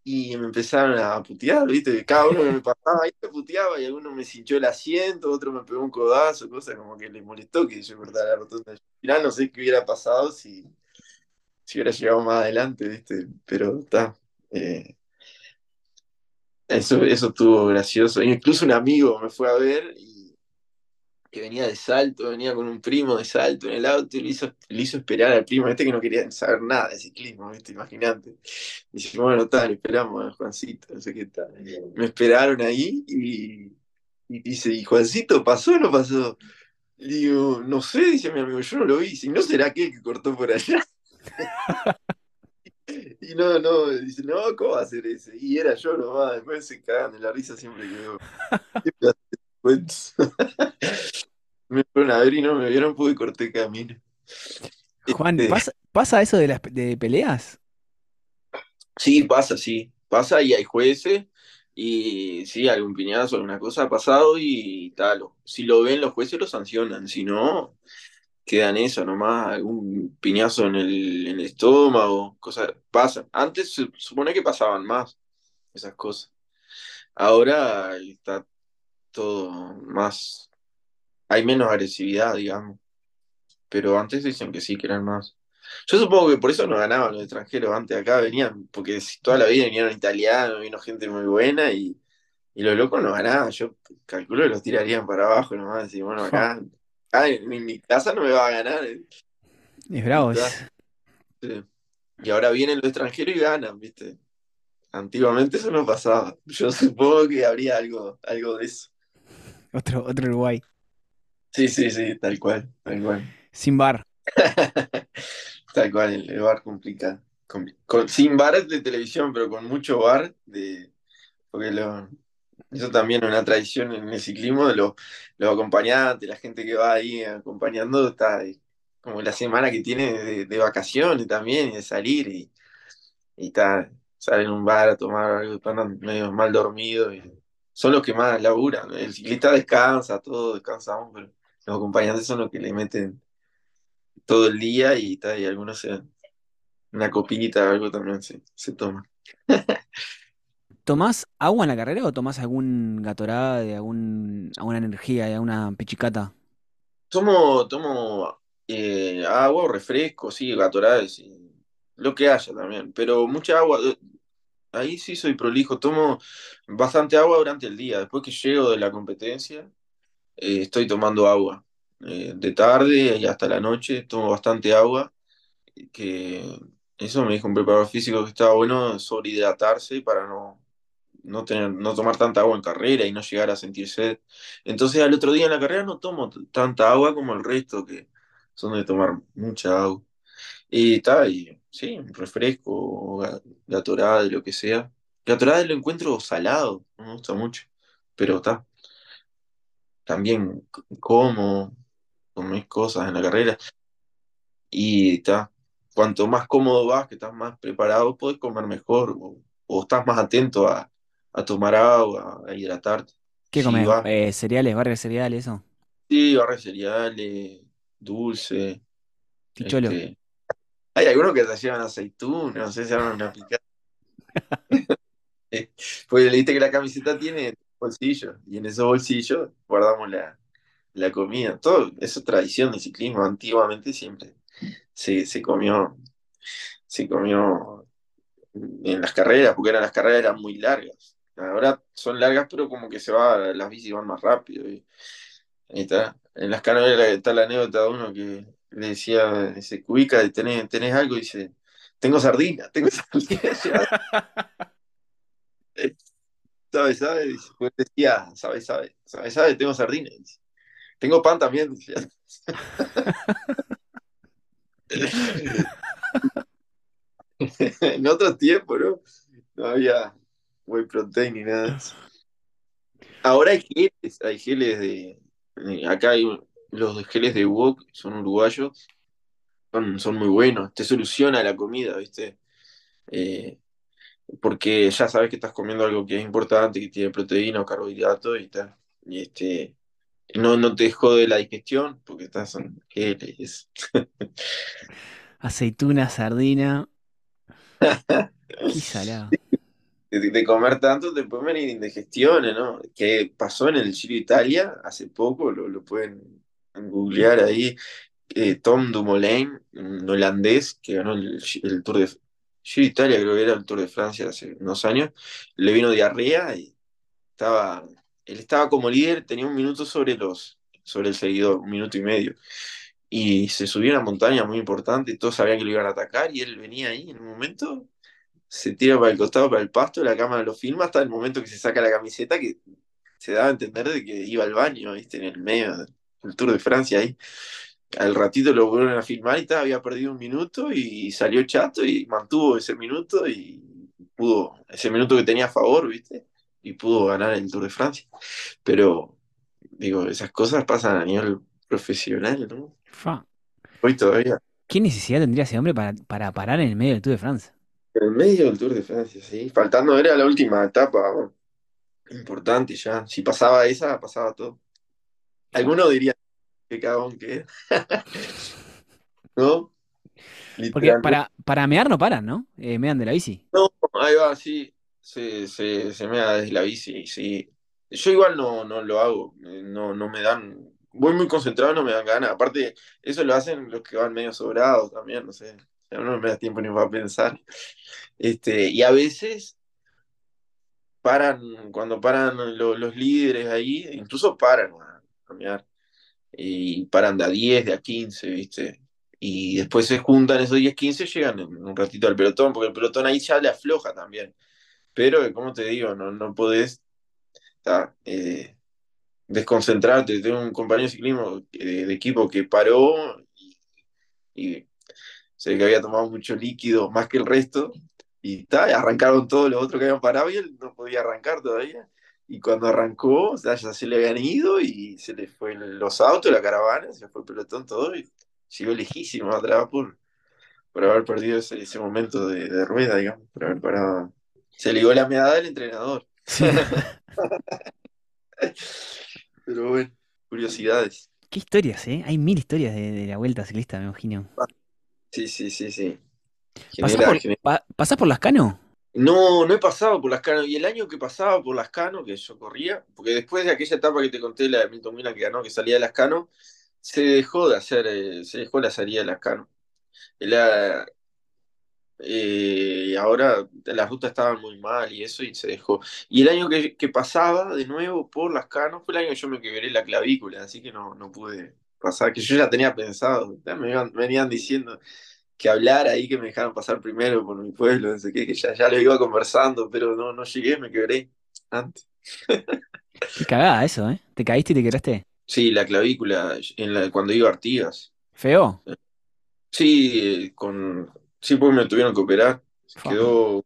y me empezaron a putear, ¿viste? Cada uno que me pasaba ahí me puteaba y alguno me cinchó el asiento, otro me pegó un codazo, cosa como que les molestó que yo cortara la rotonda. Al final no sé qué hubiera pasado si, si hubiera llegado más adelante, ¿viste? Pero está. eh, eso, eso estuvo gracioso. Incluso un amigo me fue a ver y que venía de Salto, venía con un primo de Salto en el auto y le hizo, le hizo esperar al primo este que no quería saber nada de ciclismo, ¿viste? Imagínate. Dice, bueno, tal, esperamos a Juancito, no sé qué tal. Me esperaron ahí y, dice, ¿y Juancito pasó o no pasó? Digo, no sé, dice mi amigo, yo no lo vi. Si no será aquel que cortó por allá. Y no, no, dice, no, ¿cómo va a ser ese? Y era yo nomás, después se cagan de la risa siempre que veo. me fueron a ver y no me vieron, pude corté camino. Juan, Este, ¿pasa, pasa eso de las de peleas? Sí, pasa, sí. Pasa y hay jueces y sí, algún piñazo, alguna cosa ha pasado y tal. Si lo ven los jueces lo sancionan, si no, quedan eso nomás, algún piñazo en el, en el estómago, cosas pasan. Antes se supone que pasaban más esas cosas. Ahora está todo más, hay menos agresividad, digamos. Pero antes dicen que sí, que eran más. Yo supongo que por eso no ganaban los extranjeros antes acá, venían, porque toda la vida vinieron italianos, vino gente muy buena y, y los locos no ganaban. Yo calculo que los tirarían para abajo nomás, decir, bueno, acá, en, en mi casa no me va a ganar. eh. Es bravo. Sí. Y ahora vienen los extranjeros y ganan, ¿viste? Antiguamente eso no pasaba. Yo supongo que habría algo, algo de eso. Otro, otro Uruguay. Sí, sí, sí, tal cual, tal cual. Sin bar. Tal cual, el, el bar complica. compli- con- sin bar de televisión, pero con mucho bar de. Porque lo, eso también es una tradición en el ciclismo, de los, los acompañantes, la gente que va ahí acompañando, está ahí, como la semana que tiene de, vacaciones también, y de salir, y, y está, salen a un bar a tomar algo, están medio mal dormidos, son los que más laburan. El ciclista descansa, todos descansamos, pero los acompañantes son los que le meten todo el día y, ta, y algunos se, una copita, algo también se, se toma. ¿Tomás agua en la carrera o tomás algún Gatorade, algún, alguna energía, alguna pichicata? Tomo, tomo eh, agua o refresco, sí, Gatorade, sí, lo que haya también, pero mucha agua, eh, ahí sí soy prolijo, tomo bastante agua durante el día, después que llego de la competencia, eh, estoy tomando agua, de tarde y hasta la noche tomo bastante agua, que eso me dijo un preparador físico que estaba bueno sobrehidratarse para no, no tener, no tomar tanta agua en carrera y no llegar a sentir sed. Entonces al otro día en la carrera no tomo tanta agua como el resto, que son de tomar mucha agua. Y está, y sí, refresco, o ga- Gatorade, lo que sea. Gatorade lo encuentro salado, me gusta mucho, pero está, también como, comés cosas en la carrera y está. Cuanto más cómodo vas, que estás más preparado, podés comer mejor o, o estás más atento a, a tomar agua, a hidratarte. ¿Qué vas, Eh, cereales, barra de cereales, eso. sí, barra de cereales, dulce, Ticholo. este, hay algunos que te llevan aceitunas, no sé si arman una picada. Porque le viste que la camiseta tiene bolsillos y en esos bolsillos guardamos la, la comida. Todo eso es tradición de ciclismo. Antiguamente siempre se, se comió, se comió en las carreras, porque eran las carreras eran muy largas. Ahora son largas, pero como que se va, las bicis van más rápido. Y, ahí está. En las carreras está la anécdota de uno que le decía, dice, Cubica, ¿tenés, tenés algo? Y dice, tengo sardina, tengo sardina. ¿Sabes, sabes? Dice, pues decía, ¿sabes, sabes? ¿Sabes, sabes? Tengo sardina. Dice, tengo pan también. decía. En otros tiempos, ¿no? No había whey protein ni nada de eso. Ahora hay geles, hay geles de. eh, Acá hay los geles de wok, son uruguayos, son, son muy buenos. Te soluciona la comida, ¿viste? Eh, porque ya sabes que estás comiendo algo que es importante, que tiene proteína o carbohidratos y tal. Y este. No, no te jode la digestión, porque estás en geles. Aceituna, sardina. Qué salado. De, comer tanto te pueden venir indigestiones, ¿no? Que pasó en el Giro Italia hace poco, lo, lo pueden googlear ahí. Eh, Tom Dumoulin, un holandés que ganó el, Tour de Giro Italia, creo que era el Tour de Francia hace unos años, le vino diarrea y estaba, él estaba como líder, tenía un minuto sobre los, sobre el seguidor, un minuto y medio. Y se subió a una montaña muy importante, y todos sabían que lo iban a atacar, y él venía ahí en un momento se tira para el costado, para el pasto, la cámara lo filma hasta el momento que se saca la camiseta, que se daba a entender de que iba al baño, ¿viste? En el medio. el Tour de Francia ahí. Al ratito lo volvieron a filmar y estaba, había perdido un minuto y salió chato y mantuvo ese minuto y pudo, ese minuto que tenía a favor, ¿viste? Y pudo ganar el Tour de Francia. Pero, digo, esas cosas pasan a nivel profesional, ¿no? Fa. Hoy todavía. ¿Qué necesidad tendría ese hombre para, para parar en el medio del Tour de France? En el medio del Tour de Francia, sí. Faltando era la última etapa, bueno, importante ya. Si pasaba esa, pasaba todo. Algunos dirían que cagón que era. ¿No? Porque para, para mear no paran, ¿no? Eh, mean de la bici. No, ahí va, sí. Se, se, se me da desde la bici, sí. Yo igual no, no lo hago. eh, No, no me dan. Voy muy concentrado, no me dan ganas. Aparte, eso lo hacen los que van medio sobrados también, no sé. No me da tiempo ni para pensar. Este, y a veces paran, cuando paran lo- los líderes ahí, incluso paran a caminar. Y paran de a 10, de a 15, ¿viste? Y después se juntan esos 10, 15, llegan un ratito al pelotón, porque el pelotón ahí ya le afloja también. Pero, como te digo, no, no podés eh, desconcentrarte. Tengo un compañero de ciclismo eh, de equipo que paró y se ve que había tomado mucho líquido, más que el resto, y ta, arrancaron todos los otros que habían parado y él no podía arrancar todavía. Y cuando arrancó, o sea, ya se le habían ido y se le fue los autos, la caravana, se fue el pelotón todo y llegó lejísimo atrás por, por haber perdido ese, ese momento de, de rueda, digamos, por haber parado. Se ligó la meada del entrenador. Pero bueno, curiosidades. Qué historias, ¿eh? Hay mil historias de, de la vuelta ciclista, me imagino. Sí, sí, sí, sí. ¿Pasás Genera- por, genera- pa- pasás por las cano? No, no he pasado por las canos. Y el año que pasaba por las canos, que yo corría, porque después de aquella etapa que te conté, la de Milton Milan que ganó, que salía de las canos, se dejó de hacer, eh, se dejó la salida de las canos. La, eh, ahora las rutas estaban muy mal y eso, y se dejó. Y el año que, que pasaba de nuevo por las canos fue el año que yo me quebré la clavícula, así que no, no pude pasar, que yo ya tenía pensado. Ya me iban- venían diciendo que hablar ahí, que me dejaron pasar primero por mi pueblo, no sé qué, que ya, ya lo iba conversando, pero no, no llegué, me quebré antes. Qué cagada eso, ¿eh? ¿Te caíste y te quebraste? Sí, la clavícula, en la, cuando iba a Artigas. ¿Feo? Sí, eh, con, sí, pues me tuvieron que operar. Se quedó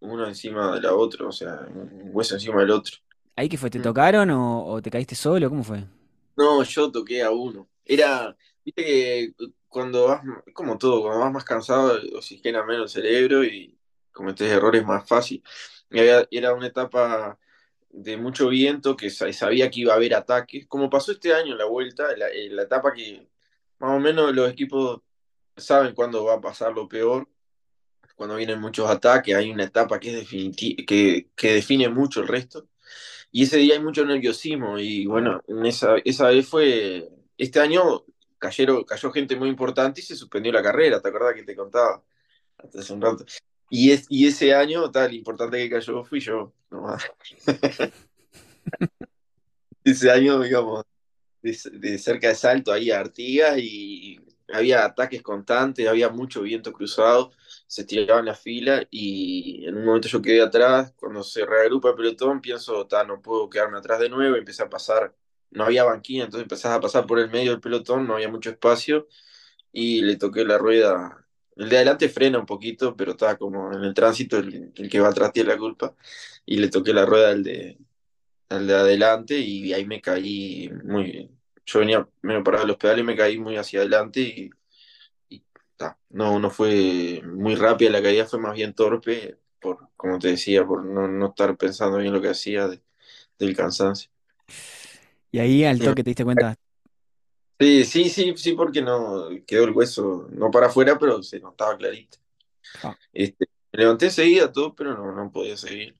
uno encima de la otra, o sea, un hueso encima del otro. ¿Ahí qué fue? ¿Te Mm. tocaron o, o te caíste solo? ¿Cómo fue? No, yo toqué a uno. Era, viste que cuando vas, como todo, cuando vas más cansado, oxigena menos el cerebro y cometes errores más fácil. Y había- era una etapa de mucho viento que sa- sabía que iba a haber ataques. Como pasó este año en la vuelta, la, eh, la etapa que más o menos los equipos saben cuándo va a pasar lo peor, cuando vienen muchos ataques, hay una etapa que es que, que define mucho el resto. Y ese día hay mucho nerviosismo y bueno, en esa, esa vez fue, este año cayeron, cayó gente muy importante y se suspendió la carrera, ¿te acuerdas que te contaba? Hasta hace un rato. Y, es, y ese año, tal, importante que cayó fui yo, nomás. ese año, digamos, de, de cerca de Salto, ahí a Artigas y había ataques constantes, había mucho viento cruzado, se estiraban la fila y en un momento yo quedé atrás, cuando se reagrupa el pelotón pienso, no puedo quedarme atrás de nuevo, empecé a pasar, no había banquina, entonces empezás a pasar por el medio del pelotón, no había mucho espacio y le toqué la rueda. El de adelante frena un poquito, pero estaba como en el tránsito, el, que va atrás tiene la culpa, y le toqué la rueda al de, al de adelante y ahí me caí muy, yo venía medio parado de los pedales y me caí muy hacia adelante ta, no, no fue muy rápida la caída, fue más bien torpe, por, como te decía, por no, no estar pensando bien lo que hacía de- del cansancio. Y ahí al toque te diste cuenta. Sí, sí, sí, sí, porque no quedó el hueso, no para afuera, pero se notaba clarito. Ah. Este, me levanté enseguida todo, pero no, no podía seguir.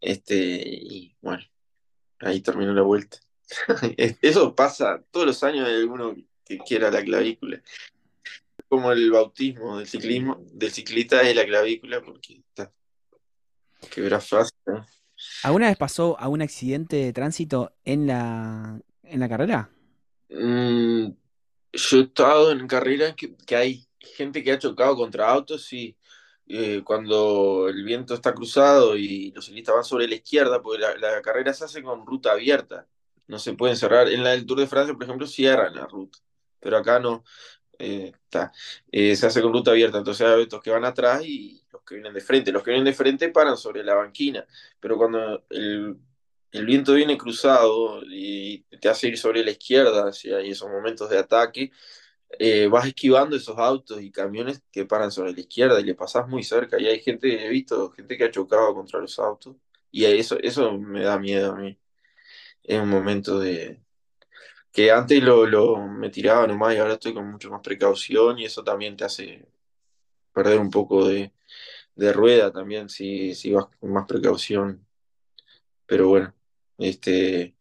Este, y bueno, ahí terminó la vuelta. Es- Eso pasa todos los años hay alguno que quiera la clavícula. Como el bautismo del ciclismo, del ciclista es la clavícula, porque está quebra fácil, ¿no? ¿Alguna vez pasó a un accidente de tránsito en la, en la carrera? Mm, yo he estado en carreras que, que hay gente que ha chocado contra autos y eh, cuando el viento está cruzado y los ciclistas van sobre la izquierda, porque la, la carrera se hace con ruta abierta. no se pueden cerrar. En la del Tour de Francia, por ejemplo, cierran la ruta, pero acá no. Eh. Eh, se hace con ruta abierta, entonces hay autos que van atrás y los que vienen de frente. Los que vienen de frente paran sobre la banquina, pero cuando el, el viento viene cruzado y te hace ir sobre la izquierda, si hay esos momentos de ataque, eh, vas esquivando esos autos y camiones que paran sobre la izquierda y le pasas muy cerca. Y hay gente, he visto gente que ha chocado contra los autos y eso, eso me da miedo a mí. Es un momento de, que antes lo, lo, me tiraba nomás y ahora estoy con mucho más precaución y eso también te hace perder un poco de, de rueda también si, si vas con más precaución. Pero bueno, este,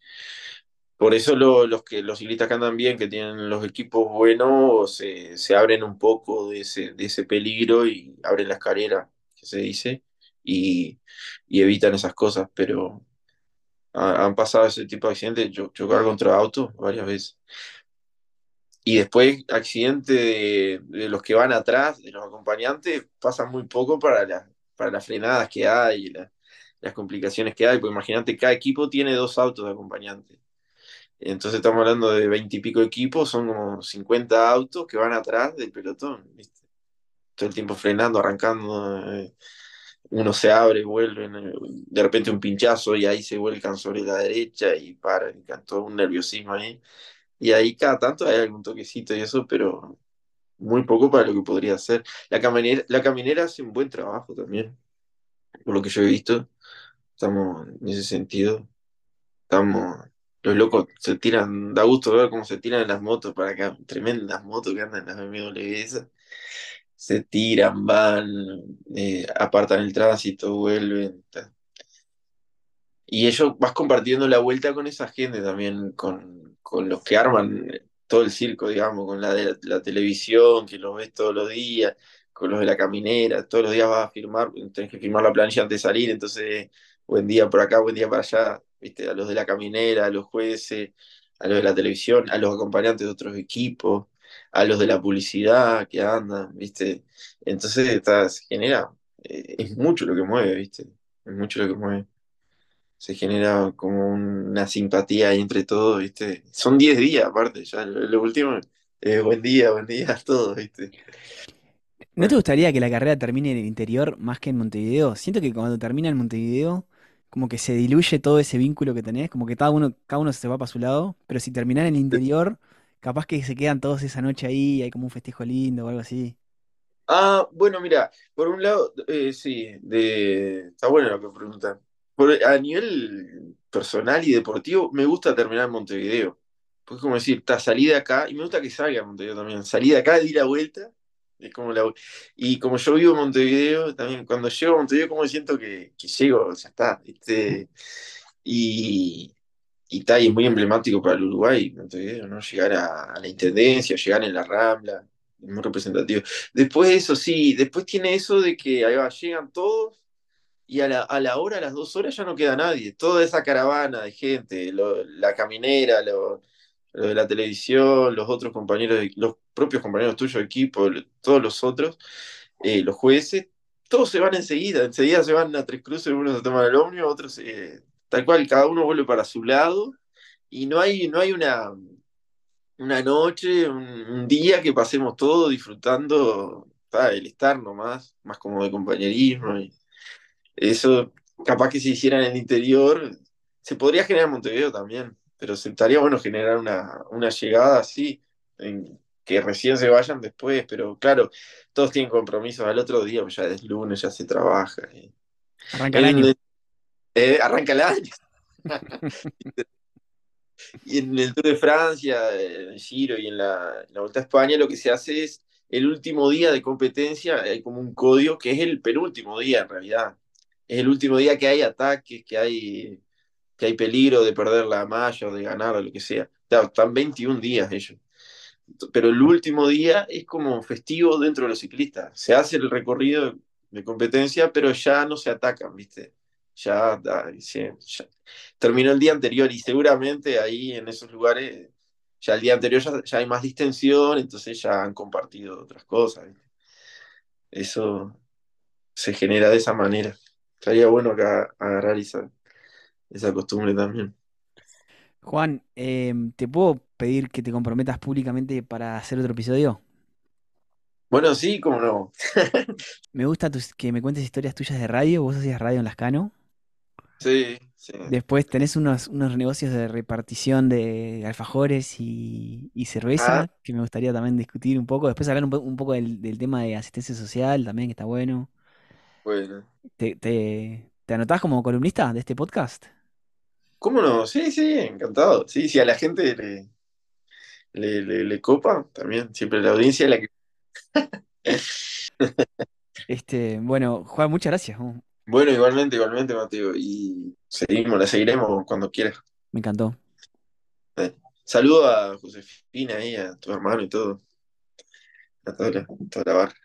por eso lo, los, que, los ciclistas que andan bien, que tienen los equipos buenos, se, se abren un poco de ese, de ese peligro y abren la escalera, que se dice, y, y evitan esas cosas, pero han pasado ese tipo de accidentes, chocar contra autos varias veces. Y después accidentes de, los que van atrás, de los acompañantes, pasan muy poco para, la, para las frenadas que hay, la, las complicaciones que hay, porque imagínate, cada equipo tiene dos autos de acompañantes. Entonces estamos hablando de veintipico equipos, son como 50 autos que van atrás del pelotón. Todo el tiempo frenando, arrancando. Eh, uno se abre, vuelven, eh, de repente un pinchazo y ahí se vuelcan sobre la derecha y paran, todo un nerviosismo ahí. Y ahí cada tanto hay algún toquecito y eso, pero muy poco para lo que podría hacer. La caminera, la caminera hace un buen trabajo también, por lo que yo he visto. Estamos en ese sentido. Estamos. Los locos se tiran, da gusto ver cómo se tiran las motos para acá. Tremendas motos que andan en las BMW se tiran, van, eh, apartan el tránsito, vuelven. Y ellos vas compartiendo la vuelta con esa gente también, con, con los que arman todo el circo, digamos, con la de la, televisión, que los ves todos los días, con los de la caminera, todos los días vas a firmar, tenés que firmar la planilla antes de salir, entonces buen día por acá, buen día para allá, ¿viste? A los de la caminera, a los jueces, a los de la televisión, a los acompañantes de otros equipos a los de la publicidad que andan, ¿viste? Entonces está, se genera, eh, es mucho lo que mueve, ¿viste? Es mucho lo que mueve. Se genera como una simpatía ahí entre todos, ¿viste? Son 10 días aparte, ya lo, último, eh, buen día, buen día, todo, ¿viste? ¿No te gustaría que la carrera termine en el interior más que en Montevideo? Siento que cuando termina en Montevideo, como que se diluye todo ese vínculo que tenés, como que cada uno, cada uno se va para su lado, pero si terminara en el interior Capaz que se quedan todos esa noche ahí, hay como un festejo lindo o algo así. Ah, bueno, mira, por un lado, eh, sí, de... está bueno lo que preguntan. a nivel personal y deportivo, me gusta terminar en Montevideo. Pues como decir, está salí de acá, y me gusta que salga a Montevideo también. Salí de acá, di la vuelta, es como la... Y como yo vivo en Montevideo, también cuando llego a Montevideo, como siento que, que llego, ya está. Este, y, y está es muy emblemático para el Uruguay, ¿no? Llegar a, la Intendencia, llegar en la Rambla, es muy representativo. Después de eso, sí, después tiene eso de que llegan todos y a la, a la, hora, a las dos horas ya no queda nadie. Toda esa caravana de gente, la caminera, lo, de la televisión, los otros compañeros, los propios compañeros tuyos equipo, todos los otros, eh, los jueces, todos se van enseguida, enseguida se van a Tres Cruces, uno se toma el ómnibus, otros se Tal cual, cada uno vuelve para su lado y no hay, no hay una, una noche, un, día que pasemos todos disfrutando el estar nomás, más como de compañerismo. Y eso, capaz que si hiciera en el interior, se podría generar en Montevideo también, pero se estaría bueno generar una, una llegada así, en, que recién se vayan después, pero claro, todos tienen compromisos al otro día, pues ya es lunes, ya se trabaja. Arranca el año. Eh, arranca el año. y en el Tour de Francia, en el Giro y en la, Vuelta a España, lo que se hace es el último día de competencia, hay como un código que es el penúltimo día en realidad. Es el último día que hay ataques, que hay, que hay peligro de perder la malla o de ganar o lo que sea. están 21 días ellos. Pero el último día es como festivo dentro de los ciclistas. Se hace el recorrido de competencia, pero ya no se atacan, ¿viste? Ya, terminó el día anterior y seguramente ahí en esos lugares, ya el día anterior ya, hay más distensión, entonces ya han compartido otras cosas. Eso se genera de esa manera. Estaría bueno acá agarrar esa, esa costumbre también. Juan, em, ¿te puedo pedir que te comprometas públicamente para hacer otro episodio? Bueno, sí, cómo no. Me gusta tus- que me cuentes historias tuyas de radio. Vos hacías radio en Lascano. Sí, sí. Después tenés unos, unos negocios de repartición de alfajores y, y cerveza Ah, que me gustaría también discutir un poco. Después hablar un, po- un poco del, del tema de asistencia social también, que está bueno. bueno. ¿Te, te, te anotás como columnista de este podcast? ¿Cómo no? Sí, sí, encantado. Sí, si a la gente le, le, le- le copa, también. Siempre la audiencia es la que. Este, bueno, Juan, muchas gracias. Bueno, igualmente, igualmente, Mateo. Y seguimos, la seguiremos cuando quieras. Me encantó. Eh, Saludo a Josefina ahí, a tu hermano y todo. A toda la, toda la barra.